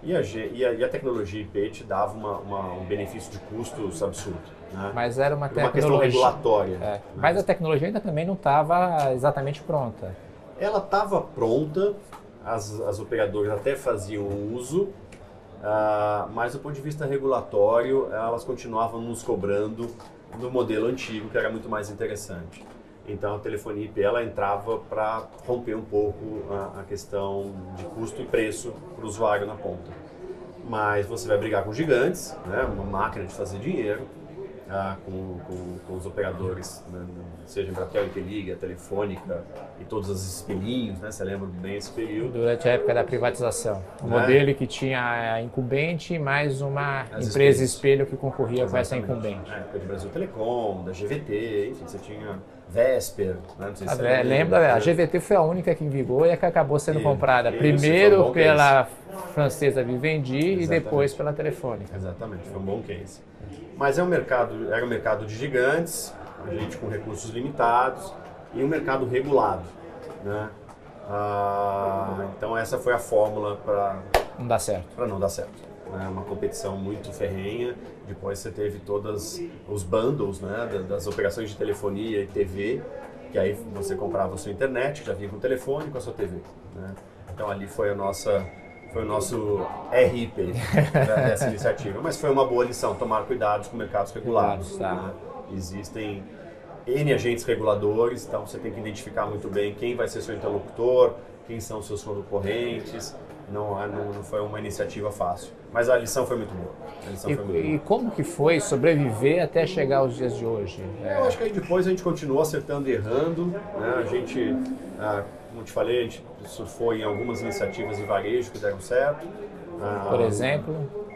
E a, e a, e a tecnologia IP te dava uma- uma- um benefício de custos absurdo, né? Mas era uma Por uma questão tecnologia. regulatória. É, né? Mas a tecnologia ainda também não estava exatamente pronta. Ela estava pronta, as, as operadoras até faziam uso, ah, mas do ponto de vista regulatório, elas continuavam nos cobrando do modelo antigo, que era muito mais interessante. Então a telefonia IP ela entrava para romper um pouco a, a questão de custo e preço para o usuário na ponta. Mas você vai brigar com gigantes, né, uma máquina de fazer dinheiro, ah, com, com, com os operadores, né, seja Embratel, Inteliga, Telefônica e todos os espelhinhos, né, você lembra bem esse período. Durante a época da privatização. O Né? modelo que tinha a incumbente mais uma As empresa espelho que concorria com essa Exatamente. incumbente. Na época de Brasil Telecom, da GVT, enfim, você tinha Vesper, né, não sei se A, você é, lembra, né? a GVT foi a única que vingou e a que acabou sendo E- comprada primeiro pela francesa Vivendi e Exatamente. depois pela Telefônica. Exatamente, foi um bom case. Mas é um mercado, era um mercado de gigantes, a gente com recursos limitados e um mercado regulado, né? Ah, então essa foi a fórmula para Não dá certo. para não dar certo. Né? Uma competição muito ferrenha. Depois você teve todos os bundles né? da- das operações de telefonia e TV, que aí você comprava a sua internet, já vinha com o telefone com a sua TV. Né? Então ali foi a nossa foi o nosso RIP né, dessa iniciativa. Mas foi uma boa lição, tomar cuidado com mercados regulados. Tá. né? Existem N agentes reguladores, então você tem que identificar muito bem quem vai ser seu interlocutor, quem são seus concorrentes. Não, é- não, não foi uma iniciativa fácil. Mas a lição foi muito boa. E, foi muito e como que foi sobreviver até chegar aos dias de hoje? É, Eu acho que aí depois a gente continuou acertando e errando. Né? A gente, ah, como te falei, a gente surfou em algumas iniciativas de varejo que deram certo. Ah, por exemplo,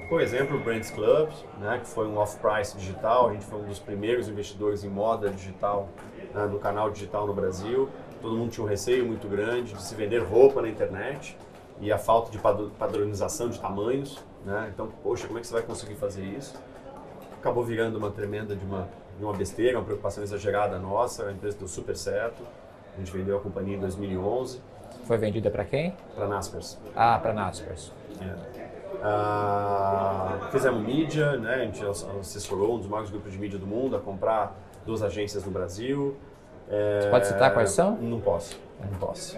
Por exemplo, o Brands Club, né, que foi um off-price digital. A gente foi um dos primeiros investidores em moda digital né, no canal digital no Brasil. Todo mundo tinha um receio muito grande de se vender roupa na internet e a falta de padronização de tamanhos. Né? Então, poxa, como é que você vai conseguir fazer isso? Acabou virando uma tremenda de uma, de uma besteira, uma preocupação exagerada nossa. A empresa deu super certo. A gente vendeu a companhia em 2011 foi vendida para quem? para Naspers. Ah, para Naspers. É. Ah, fizemos mídia, né? a gente assessorou um dos maiores grupos de mídia do mundo a comprar duas agências no Brasil. É, Você pode citar quais são? Não posso, não posso.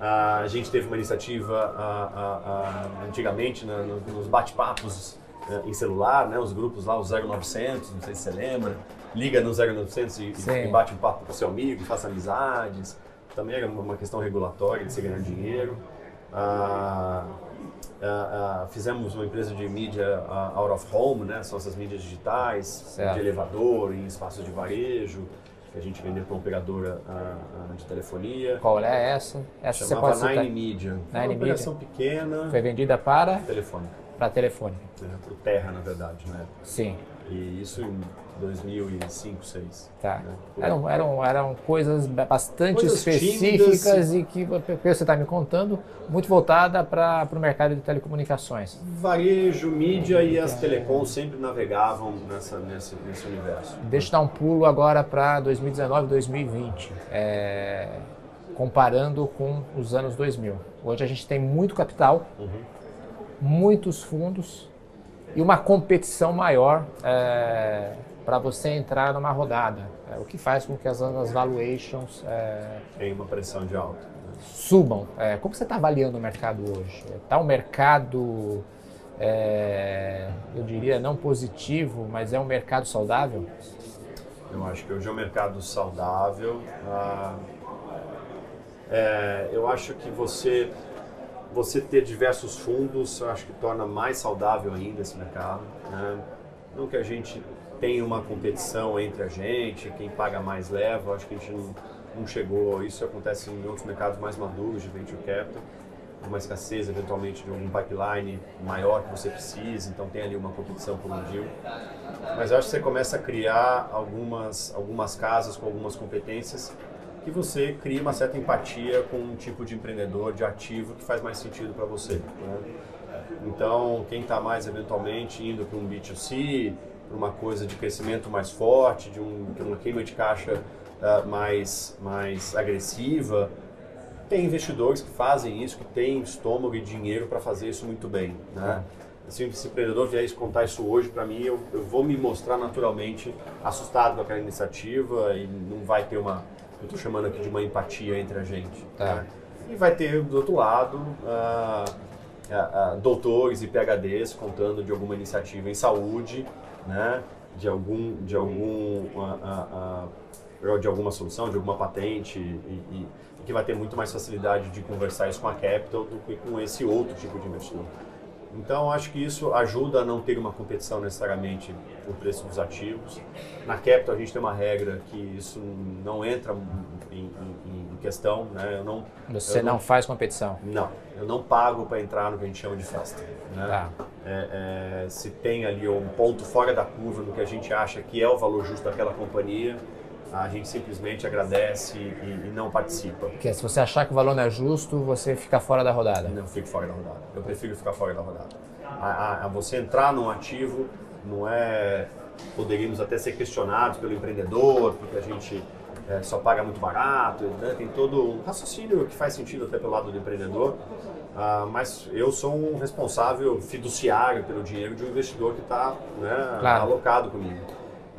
Ah, a gente teve uma iniciativa ah, ah, ah, antigamente no- nos bate-papos eh, em celular, né? os grupos lá, o 0900, não sei se você lembra. Liga no 0900 e, Sim. e bate um papo com seu amigo, faça amizades. Também era uma questão regulatória de se ganhar dinheiro. Ah, ah, ah, fizemos uma empresa de mídia out of home, né? São essas mídias digitais, Certo. de elevador, em espaços de varejo, que a gente vendeu para uma operadora ah, ah, de telefonia. Qual é essa? Essa você pode citar. Nine Media. Foi Nine uma operação pequena, Foi vendida para telefônica, para telefone. né? para o Terra, na verdade, né? Sim, E isso em 2005, 2006. tá. né? Eram, eram, eram coisas bastante Coisas específicas tímidas. e que, pelo que você está me contando, muito voltada para o mercado de telecomunicações. Varejo, mídia e as telecoms sempre navegavam nessa, nesse, nesse universo. Deixa eu dar um pulo agora para 2019, 2020, é, comparando com os anos 2000. Hoje a gente tem muito capital, muitos fundos e uma competição maior é, para você entrar numa rodada, é, o que faz com que as, as valuations é, tem uma pressão de alta. Né? Subam. É, como você está avaliando o mercado hoje? Está um mercado, é, eu diria, não positivo, mas é um mercado saudável? Eu acho que hoje é um mercado saudável. Ah, é, eu acho que você você ter diversos fundos, acho que torna mais saudável ainda esse mercado. Né? Não que a gente tenha uma competição entre a gente, quem paga mais leva, acho que a gente não, não chegou, isso acontece em outros mercados mais maduros de venture capital, uma escassez eventualmente de um pipeline maior que você precisa, então tem ali uma competição por um deal. Mas acho que você começa a criar algumas, algumas casas com algumas competências que você cria uma certa empatia com um tipo de empreendedor, de ativo que faz mais sentido para você. Né? Então, quem está mais eventualmente indo para um B2C, para uma coisa de crescimento mais forte, de, um, de uma queima de caixa uh, mais, mais agressiva, tem investidores que fazem isso, que têm estômago e dinheiro para fazer isso muito bem. Né? Assim, se o empreendedor vier contar isso hoje para mim, eu, eu vou me mostrar naturalmente assustado com aquela iniciativa e não vai ter uma eu estou chamando aqui de uma empatia entre a gente. Tá. Né? E vai ter do outro lado uh, uh, uh, doutores e PhDs contando de alguma iniciativa em saúde, né? de algum de algum de alguma solução, de alguma patente e, e, e, que vai ter muito mais facilidade de conversar isso com a capital do que com esse outro tipo de investidor. Então, acho que isso ajuda a não ter uma competição necessariamente por preço dos ativos. Na Capital, a gente tem uma regra que isso não entra em, em, em questão. Né? Eu não, Você eu não, não, faz competição? Não, eu não pago para entrar no que a gente chama de festa. Né? Tá. É, é, se tem ali um ponto fora da curva no que a gente acha que é o valor justo daquela companhia, a gente simplesmente agradece e, e, não participa. Porque se você achar que o valor não é justo, você fica fora da rodada. Não fico fora da rodada. Eu prefiro ficar fora da rodada. A, a, a você entrar num ativo não é. Poderíamos até ser questionados pelo empreendedor, porque a gente é, só paga muito barato, né? tem todo um raciocínio que faz sentido até pelo lado do empreendedor. Ah, mas eu sou um responsável fiduciário pelo dinheiro de um investidor que está né, claro. alocado comigo.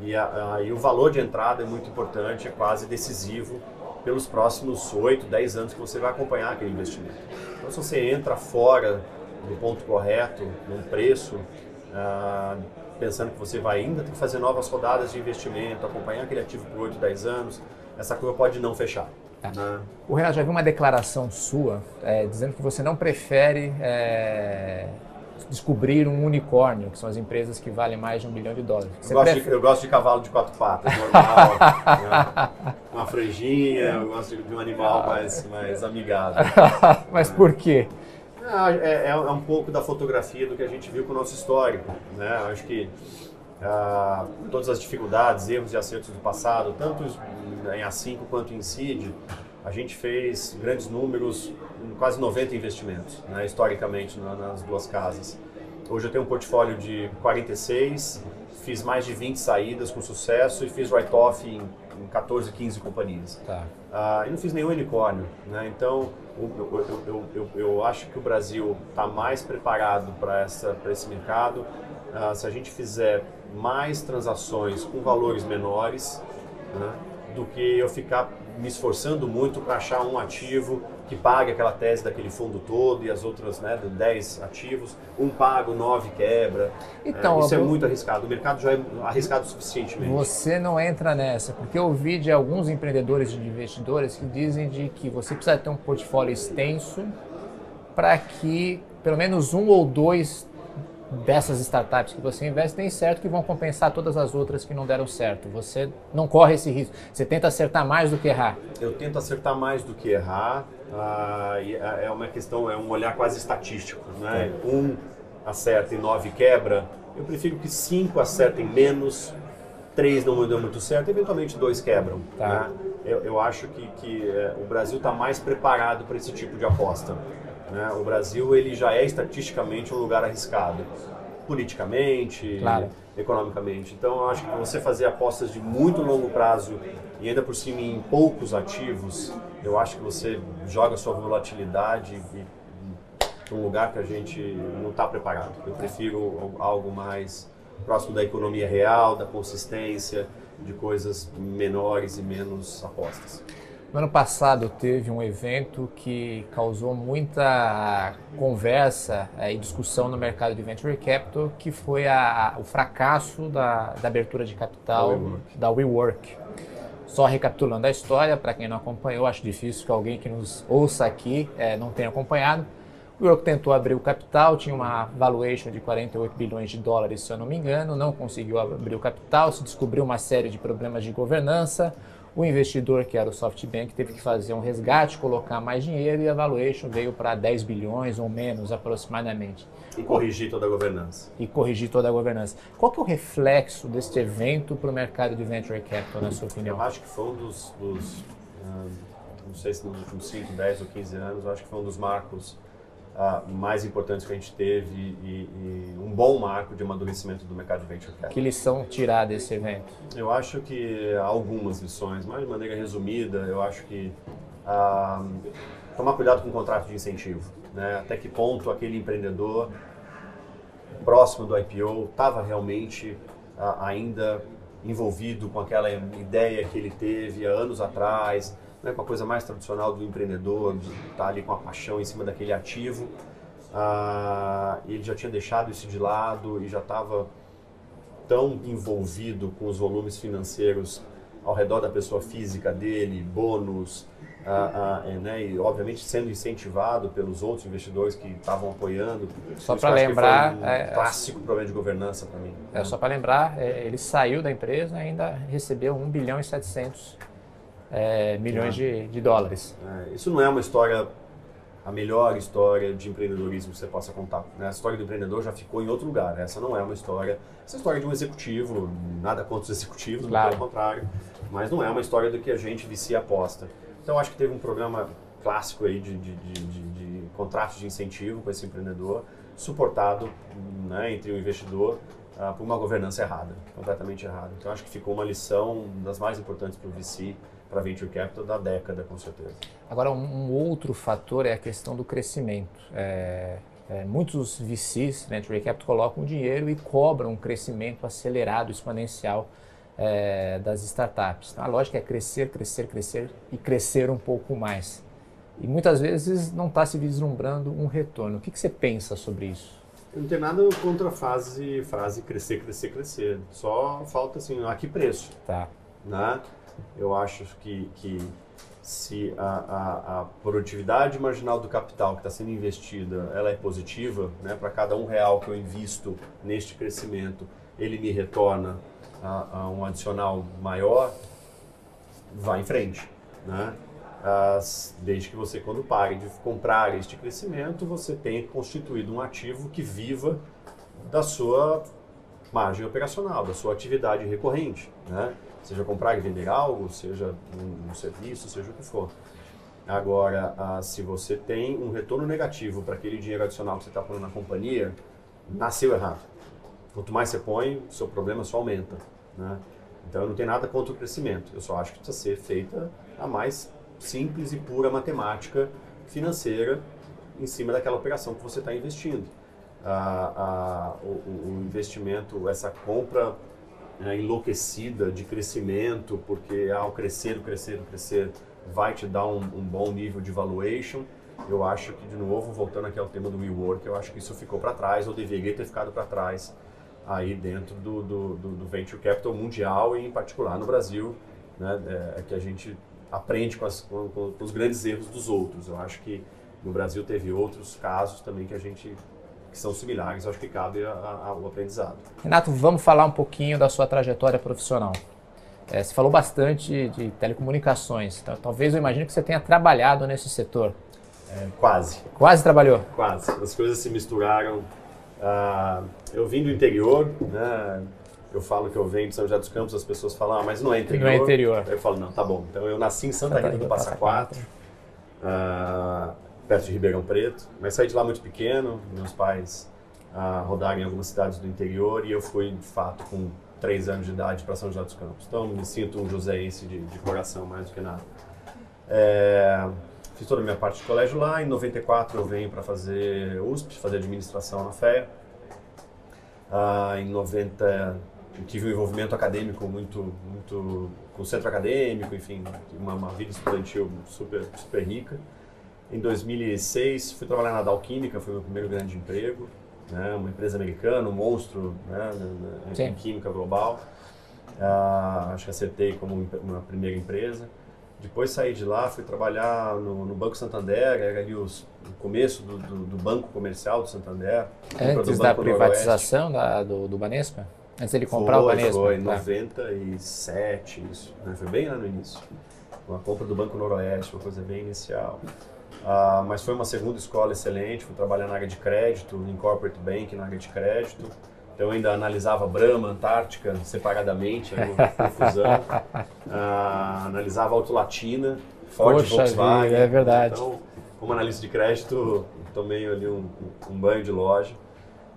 E, a, a, e o valor de entrada é muito importante, é quase decisivo pelos próximos 8, 10 anos que você vai acompanhar aquele investimento. Então, se você entra fora do ponto correto, num preço, ah, pensando que você vai ainda ter que fazer novas rodadas de investimento, acompanhar aquele ativo por 8, 10 anos, essa curva pode não fechar. Tá. Né? O Renato, já viu uma declaração sua é, dizendo que você não prefere é, descobrir um unicórnio, que são as empresas que valem mais de um bilhão de dólares. Eu gosto, de, eu gosto, de, cavalo de quatro patas, normal, *laughs* né? uma franjinha, eu gosto de um animal mais, mais amigável. *laughs* Mas por quê? É, é, é, um pouco da fotografia do que a gente viu com o nosso histórico. Né? Eu acho que ah, todas as dificuldades, erros e acertos do passado, tanto em A5 quanto em CID, a gente fez grandes números, quase 90 investimentos, né, historicamente, nas duas casas. Hoje eu tenho um portfólio de 46, fiz mais de 20 saídas com sucesso e fiz write-off em, em 14, 15 companhias. Tá. Uh, e não fiz nenhum unicórnio. Né? Então, eu, eu, eu, eu, acho que o Brasil está mais preparado para esse mercado. Uh, se a gente fizer mais transações com valores menores, né, do que eu ficar me esforçando muito para achar um ativo que pague aquela tese daquele fundo todo e as outras, né, 10 ativos, um pago, nove quebra. Então, é, isso é muito arriscado. O mercado já é arriscado suficientemente. Você não entra nessa, porque eu ouvi de alguns empreendedores e investidores que dizem de que você precisa ter um portfólio extenso para que pelo menos um ou dois dessas startups que você investe, tem certo que vão compensar todas as outras que não deram certo. Você não corre esse risco. Você tenta acertar mais do que errar. Eu tento acertar mais do que errar. Ah, é uma questão, é um olhar quase estatístico. Né? Um acerta e nove quebra. Eu prefiro que cinco acertem menos, três não deu muito certo, eventualmente dois quebram. Tá. Né? Eu, eu, acho que, que é, o Brasil está mais preparado para esse tipo de aposta. Né? O Brasil ele já é estatisticamente um lugar arriscado, politicamente, claro. economicamente. Então, eu acho que você fazer apostas de muito longo prazo e ainda por cima em poucos ativos, eu acho que você joga sua volatilidade para um lugar que a gente não está preparado. Eu prefiro algo mais próximo da economia real, da consistência, de coisas menores e menos apostas. No ano passado teve um evento que causou muita conversa é, e discussão no mercado de venture capital, que foi a, o fracasso da, da, abertura de capital da WeWork. Só recapitulando a história, para quem não acompanhou, acho difícil que alguém que nos ouça aqui é, não tenha acompanhado. O WeWork tentou abrir o capital, tinha uma valuation de 48 bilhões de dólares, se eu não me engano, não conseguiu abrir o capital, se descobriu uma série de problemas de governança o investidor, que era o SoftBank, teve que fazer um resgate, colocar mais dinheiro e a valuation veio para 10 bilhões ou menos aproximadamente. E corrigir toda a governança. E corrigir toda a governança. Qual que é o reflexo deste evento para o mercado de venture capital, na sua opinião? Eu acho que foi um dos, dos uh, não sei se nos últimos 5, 10 ou 15 anos, acho que foi um dos marcos uh, mais importantes que a gente teve e, e, um bom marco de amadurecimento do mercado de venture capital. Que lição tirar desse evento? Eu acho que algumas lições, mas de maneira resumida, eu acho que uh, tomar cuidado com o contrato de incentivo. Né? Até que ponto aquele empreendedor próximo do IPO estava realmente uh, ainda envolvido com aquela ideia que ele teve há anos atrás, né, com a coisa mais tradicional do empreendedor, de estar tá ali com a paixão em cima daquele ativo. Ah, ele já tinha deixado isso de lado e já estava tão envolvido com os volumes financeiros ao redor da pessoa física dele, bônus, ah, ah, é, né, e obviamente sendo incentivado pelos outros investidores que estavam apoiando. Só para lembrar, um é, clássico problema de governança para mim. É, Só para lembrar, é, ele saiu da empresa e ainda recebeu 1 bilhão e 700 é, milhões de, de dólares. É, isso não é uma história, a melhor história de empreendedorismo que você possa contar. Né? A história do empreendedor já ficou em outro lugar. Essa não é uma história. Essa é a história de um executivo, nada contra os executivos, claro. pelo contrário. Mas não é uma história do que a gente vicia aposta. Então acho que teve um programa clássico aí de, de, de, de, contratos de incentivo com esse empreendedor, suportado né, entre o investidor uh, por uma governança errada, completamente errada. Então acho que ficou uma lição das mais importantes para o VC para venture capital da década, com certeza. Agora, um, outro fator é a questão do crescimento. É, é, muitos VCs, venture capital, colocam dinheiro e cobram um crescimento acelerado, exponencial é, das startups. A lógica é crescer, crescer, crescer e crescer um pouco mais. E muitas vezes não está se vislumbrando um retorno. O que, que você pensa sobre isso? Eu não tenho nada contra a fase, frase crescer, crescer, crescer. Só falta assim, a que preço? Tá. Né? Eu acho que, que se a, a, a produtividade marginal do capital que está sendo investida ela é positiva, né, para cada um real que eu invisto neste crescimento, ele me retorna a, a um adicional maior, vá em frente. Né? As, desde que você, quando pare de comprar este crescimento, você tenha constituído um ativo que viva da sua margem operacional, da sua atividade recorrente. Né? Seja comprar e vender algo, seja um, um serviço, seja o que for. Agora, ah, se você tem um retorno negativo para aquele dinheiro adicional que você está pondo na companhia, nasceu errado. Quanto mais você põe, seu problema só aumenta. Né? Então, eu não tenho nada contra o crescimento. Eu só acho que precisa ser feita a mais simples e pura matemática financeira em cima daquela operação que você está investindo. Ah, ah, o, o investimento, essa compra né, enlouquecida de crescimento, porque ao crescer, crescer, crescer, vai te dar um, um, bom nível de valuation. Eu acho que, de novo, voltando aqui ao tema do WeWork, eu acho que isso ficou para trás, ou deveria ter ficado para trás aí dentro do, do, do, do, Venture Capital mundial e, em particular, no Brasil, né, é, é que a gente aprende com, as, com, com os grandes erros dos outros. Eu acho que no Brasil teve outros casos também que a gente que são similares, acho que cabe ao aprendizado. Renato, vamos falar um pouquinho da sua trajetória profissional. É, você falou bastante de telecomunicações, então, talvez eu imagine que você tenha trabalhado nesse setor. É, quase. Quase trabalhou? Quase. As coisas se misturaram. Uh, eu vim do interior, né? Eu falo que eu venho de São José dos Campos, as pessoas falam, ah, mas não é interior. Não é interior. Eu falo, não, tá bom. Então eu nasci em Santa, Santa Rita do Passa Quatro. Uh, perto de Ribeirão Preto, mas saí de lá muito pequeno, meus pais ah, rodaram em algumas cidades do interior e eu fui, de fato, com três anos de idade para São José dos Campos. Então, me sinto um joséense de, de coração, mais do que nada. É, fiz toda a minha parte de colégio lá, em 94 eu venho para fazer USP, fazer administração na FEA. Uh, em 90 tive um envolvimento acadêmico muito, muito com o centro acadêmico, enfim, uma, uma vida estudantil super, super rica. Em 2006 fui trabalhar na Dow Química, foi meu primeiro grande emprego, né, uma empresa americana, um monstro né, em química global. Uh, acho que acertei como uma primeira empresa. Depois saí de lá, fui trabalhar no, no Banco Santander, era ali os, o começo do, do, do, Banco Comercial do Santander. Antes da privatização da, do, do Banespa? Antes dele comprar foi, o Banespa? Foi, em tá. 97, isso. Né? Foi bem lá no início. Uma compra do Banco Noroeste, uma coisa bem inicial. Uh, mas foi uma segunda escola excelente, fui trabalhar na área de crédito, em corporate bank, na área de crédito. Então ainda analisava Brahma, Antártica separadamente, confusão. Uh, analisava Auto Latina, Ford, Poxa Volkswagen. Vida, é verdade. Então, como analista de crédito, tomei ali um, um banho de loja.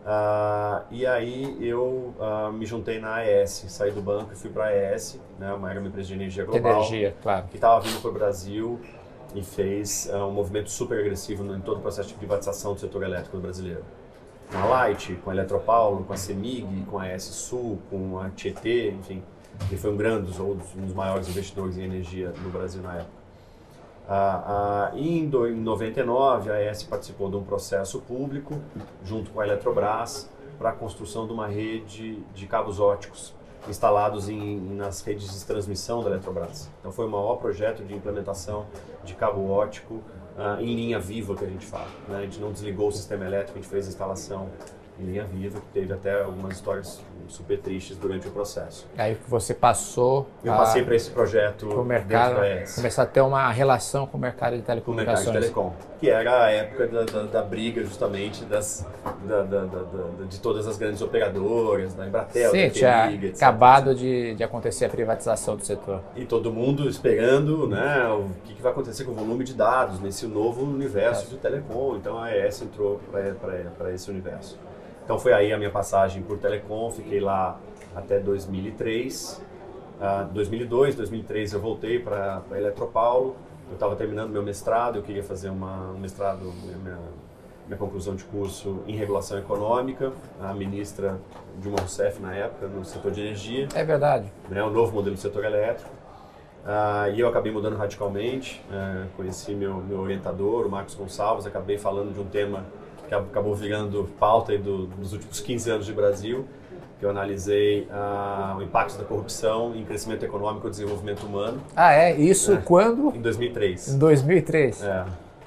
Uh, e aí eu me juntei na AES, saí do banco e fui para a AES, né, uma empresa de energia global. Energia, claro. Que estava vindo para o Brasil e fez uh, um movimento super agressivo em todo o processo de privatização do setor elétrico brasileiro com a Light, com a Eletropaulo, com a CEMIG, com a S Sul, com a Tietê, enfim. Ele foi um grande, um dos maiores investidores em energia no Brasil na época. Ah, ah, em, do, em 99, a ES participou de um processo público, junto com a Eletrobras, para a construção de uma rede de cabos óticos instalados em, nas redes de transmissão da Eletrobras. Então foi o maior projeto de implementação de cabo ótico uh, em linha viva que a gente fala. Né? A gente não desligou o sistema elétrico, a gente fez a instalação em linha viva, que teve até algumas histórias super tristes durante o processo. Aí você passou. Eu passei para esse projeto o mercado, começar a ter uma relação com o mercado de telecomunicações. Com o mercado de telecom, que era a época da, da, da briga justamente das, da, de todas as grandes operadoras, da Embratel, Sim, da tinha etc, acabado etc. De, de acontecer a privatização do setor. E todo mundo esperando né, o que, que vai acontecer com o volume de dados nesse novo universo é. de telecom. Então a AES entrou para esse universo. Então foi aí a minha passagem por Telecom, fiquei lá até 2003. Uh, 2002, 2003 eu voltei para Eletropaulo. Eu estava terminando meu mestrado, eu queria fazer uma, um mestrado, minha, minha conclusão de curso em regulação econômica. A ministra Dilma Rousseff na época no setor de energia. É verdade. Né, o novo modelo do setor elétrico. Uh, e eu acabei mudando radicalmente. Uh, conheci meu, meu orientador, o Marcos Gonçalves, acabei falando de um tema que acabou virando pauta do, dos últimos 15 anos de Brasil, que eu analisei uh, o impacto da corrupção em crescimento econômico e desenvolvimento humano. Ah, é? Isso é. quando? Em 2003. Em 2003? É.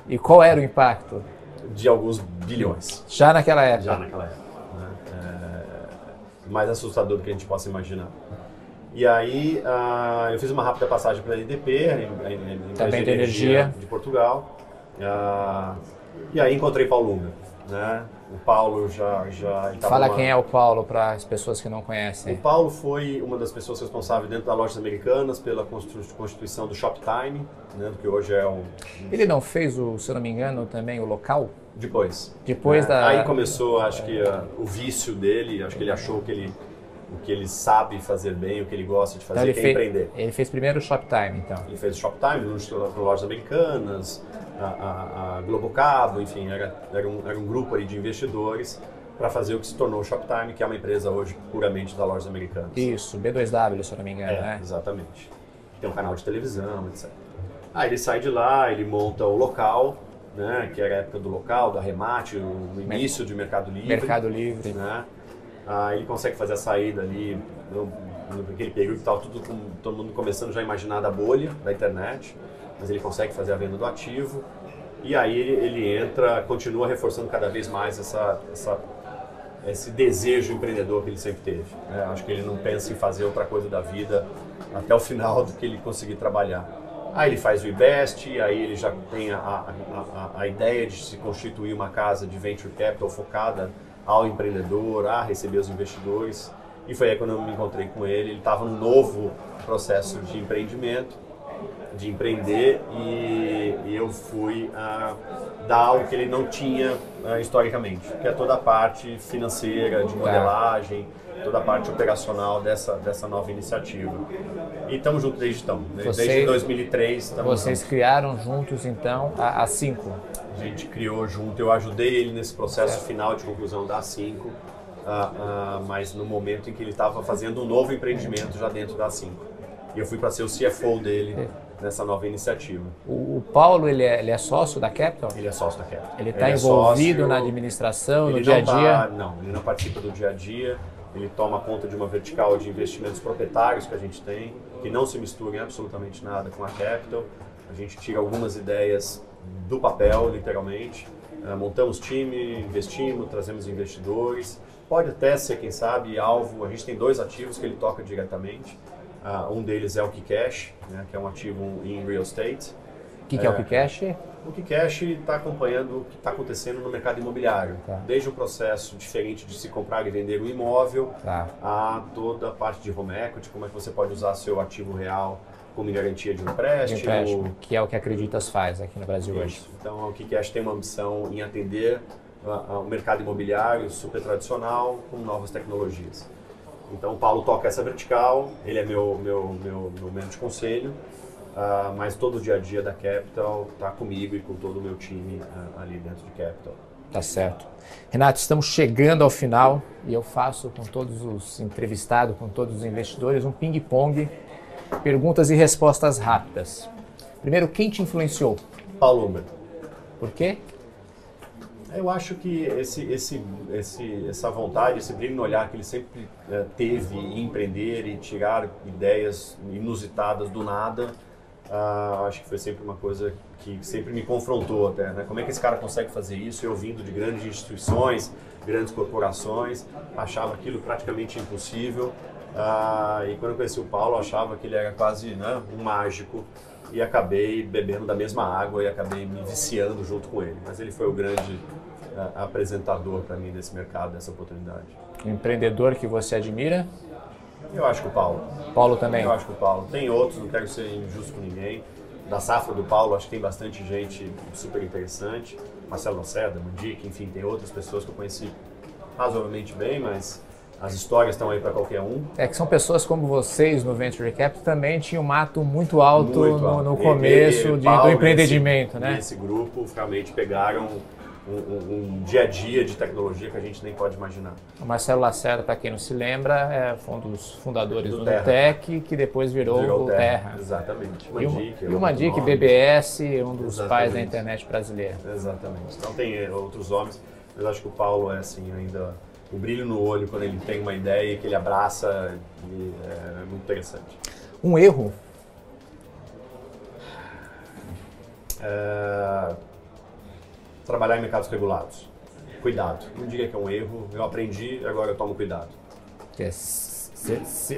E qual era o impacto? De alguns bilhões. Já naquela época? Já naquela época. Né? É, mais assustador do que a gente possa imaginar. E aí uh, eu fiz uma rápida passagem pela LDP, a empresa de energia de Portugal. Uh, e aí encontrei Paulo Lunga né? O Paulo já já Fala uma... quem é o Paulo para as pessoas que não conhecem. O Paulo foi uma das pessoas responsáveis dentro das lojas americanas pela constituição do Shoptime, né? Que hoje é um. Ele não fez o, se eu não me engano, também o local? Depois. Depois né? da. Aí começou, acho que uh, o vício dele. Acho que ele achou que ele o que ele sabe fazer bem, o que ele gosta de fazer, então, que é empreender. Ele fez primeiro o Shoptime, então. Ele fez o Shoptime, lojas americanas, a, a, a Globocabo, enfim, era, era, um, era um grupo aí de investidores para fazer o que se tornou o Shoptime, que é uma empresa hoje puramente da lojas americanas. Isso, B2W, se eu não me engano, é, né? Exatamente. Tem um canal de televisão, etc. Aí ele sai de lá, ele monta o local, né, que era a época do local, da remate, o início de Mercado Livre. Mercado Livre. Né? Aí ele consegue fazer a saída ali, naquele período que estava tudo, todo mundo começando já a imaginar da bolha da internet mas ele consegue fazer a venda do ativo. E aí ele entra, continua reforçando cada vez mais essa, essa esse desejo empreendedor que ele sempre teve. Né? Acho que ele não pensa em fazer outra coisa da vida até o final do que ele conseguir trabalhar. Aí ele faz o Invest, aí ele já tem a, a, a, a, ideia de se constituir uma casa de venture capital focada ao empreendedor, a receber os investidores. E foi aí quando eu me encontrei com ele. Ele estava num novo processo de empreendimento de empreender e, e eu fui a dar algo que ele não tinha uh, historicamente, que é toda a parte financeira, de tá. modelagem, toda a parte operacional dessa, dessa nova iniciativa. E estamos juntos desde então, Você, desde 2003. Vocês juntos. criaram juntos então a A5? A gente criou junto, eu ajudei ele nesse processo final de conclusão da A5. Uh, uh, uh, mas no momento em que ele estava fazendo um novo empreendimento já dentro da A5. E eu fui para ser o CFO dele é. nessa nova iniciativa. O, o Paulo, ele é, ele é, sócio da Capital? Ele é sócio da Capital. Ele está é envolvido sócio, na administração, no dia a dia? Tá, não, ele não participa do dia a dia. Ele toma conta de uma vertical de investimentos proprietários que a gente tem, que não se misturam em absolutamente nada com a Capital. A gente tira algumas ideias do papel, literalmente. Uh, montamos time, investimos, trazemos investidores. Pode até ser, quem sabe, alvo. A gente tem dois ativos que ele toca diretamente. Uh, um deles é o Keycash, né, que é um ativo em real estate. O que, que, é, é o Keycash? O Keycash está acompanhando o que está acontecendo no mercado imobiliário. Tá. Desde o processo diferente de se comprar e vender um imóvel, tá. a toda a parte de home equity, como é que você pode usar seu ativo real como garantia de um empréstimo. empréstimo que é o que a Acreditas faz aqui no Brasil Isso. hoje. Então, o Keycash tem uma ambição em atender o mercado imobiliário super tradicional com novas tecnologias. Então, o Paulo toca essa vertical, ele é meu, meu, meu, meu membro de conselho, uh, mas todo o dia a dia da Capital está comigo e com todo o meu time uh, ali dentro de Capital. Tá certo. Renato, estamos chegando ao final e eu faço com todos os entrevistados, com todos os investidores, um ping-pong, perguntas e respostas rápidas. Primeiro, quem te influenciou? Paulo Uber. Por quê? Eu acho que esse, esse, esse, essa vontade, esse brilho no olhar que ele sempre é, teve em empreender e tirar ideias inusitadas do nada, uh, acho que foi sempre uma coisa que sempre me confrontou até. Né? Como é que esse cara consegue fazer isso? Eu vindo de grandes instituições, grandes corporações, achava aquilo praticamente impossível. Uh, e quando eu conheci o Paulo, achava que ele era quase né, um mágico e acabei bebendo da mesma água e acabei me viciando junto com ele. Mas ele foi o grande uh, apresentador para mim desse mercado, dessa oportunidade. Um empreendedor que você admira? Eu acho que o Paulo. Paulo também? Eu acho que o Paulo. Tem outros, não quero ser injusto com ninguém. Da safra do Paulo, acho que tem bastante gente super interessante. Marcelo Lacerda, Mundic, enfim, tem outras pessoas que eu conheci razoavelmente bem, mas as histórias estão aí para qualquer um. É que são pessoas como vocês no Venture Capital também tinham um mato muito alto, muito no, no, começo e, e, de, Paulo, do empreendimento, nesse, né? Esse grupo realmente pegaram um, um, um, dia a dia de tecnologia que a gente nem pode imaginar. O Marcelo Lacerda, para quem não se lembra, é, foi um dos fundadores do, do Nutec, que depois virou, virou o Terra. Terra. Exatamente. Mandic, e o Mandic, BBS, um dos Exatamente. pais da internet brasileira. Exatamente. Então tem eh, outros homens, mas acho que o Paulo é assim ainda o brilho no olho quando ele tem uma ideia que ele abraça e é muito interessante. Um erro? É... Trabalhar em mercados regulados. Cuidado. Não diga que é um erro. Eu aprendi, agora eu tomo cuidado.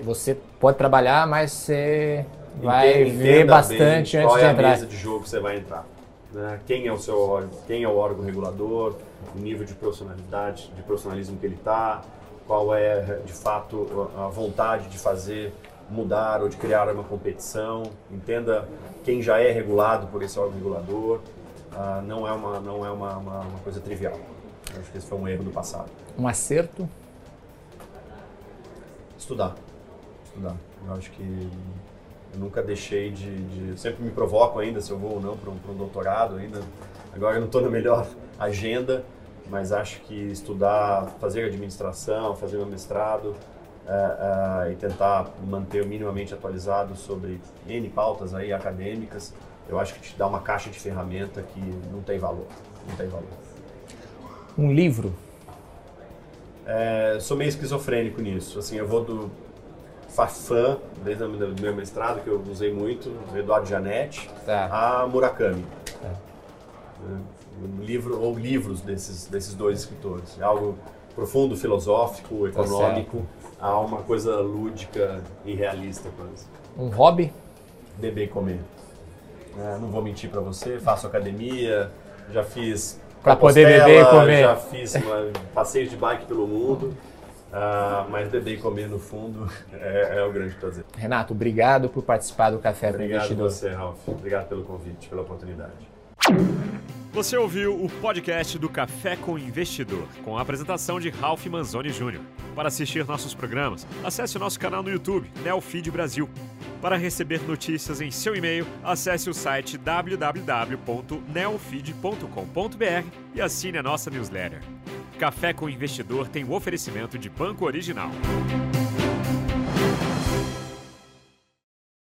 Você pode trabalhar, mas você vai ver bastante antes de entrar. Qual é a mesa de jogo que você vai entrar? Né? Quem é o seu quem é o órgão regulador? o nível de profissionalidade, de profissionalismo que ele está, qual é de fato a vontade de fazer mudar ou de criar uma competição, entenda quem já é regulado por esse órgão regulador, uh, não é, uma, não é uma, uma, uma coisa trivial. Eu acho que esse foi um erro do passado. Um acerto? Estudar. Estudar. Eu acho que eu nunca deixei de, de sempre me provoco ainda se eu vou ou não para um, um doutorado ainda. Agora eu não estou na melhor *laughs* agenda, mas acho que estudar, fazer administração, fazer meu mestrado é, é, e tentar manter minimamente atualizado sobre N pautas aí acadêmicas, eu acho que te dá uma caixa de ferramenta que não tem valor. Não tem valor. Um livro? É, sou meio esquizofrênico nisso. Assim, eu vou do fã, desde o meu mestrado, que eu usei muito, Eduardo Janetti, tá. a Murakami. Tá. Um livro ou livros desses, desses dois escritores. É algo profundo, filosófico, tá econômico, tá há uma coisa lúdica e realista quase. Um hobby? Beber e comer. É, não vou mentir para você, faço academia, já fiz para poder beber e comer. Já fiz uma, passeio de bike pelo mundo. Uh, mas beber e comer no fundo *laughs* é, é o grande prazer. Renato, obrigado por participar do Café para Investidor. Obrigado você, Ralf. Obrigado pelo convite, pela oportunidade. Você ouviu o podcast do Café com Investidor, com a apresentação de Ralph Manzoni Jr. Para assistir nossos programas, acesse o nosso canal no YouTube, Neofeed Brasil. Para receber notícias em seu e-mail, acesse o site www.neofeed.com.br e assine a nossa newsletter. Café com Investidor tem o oferecimento de Banco Original.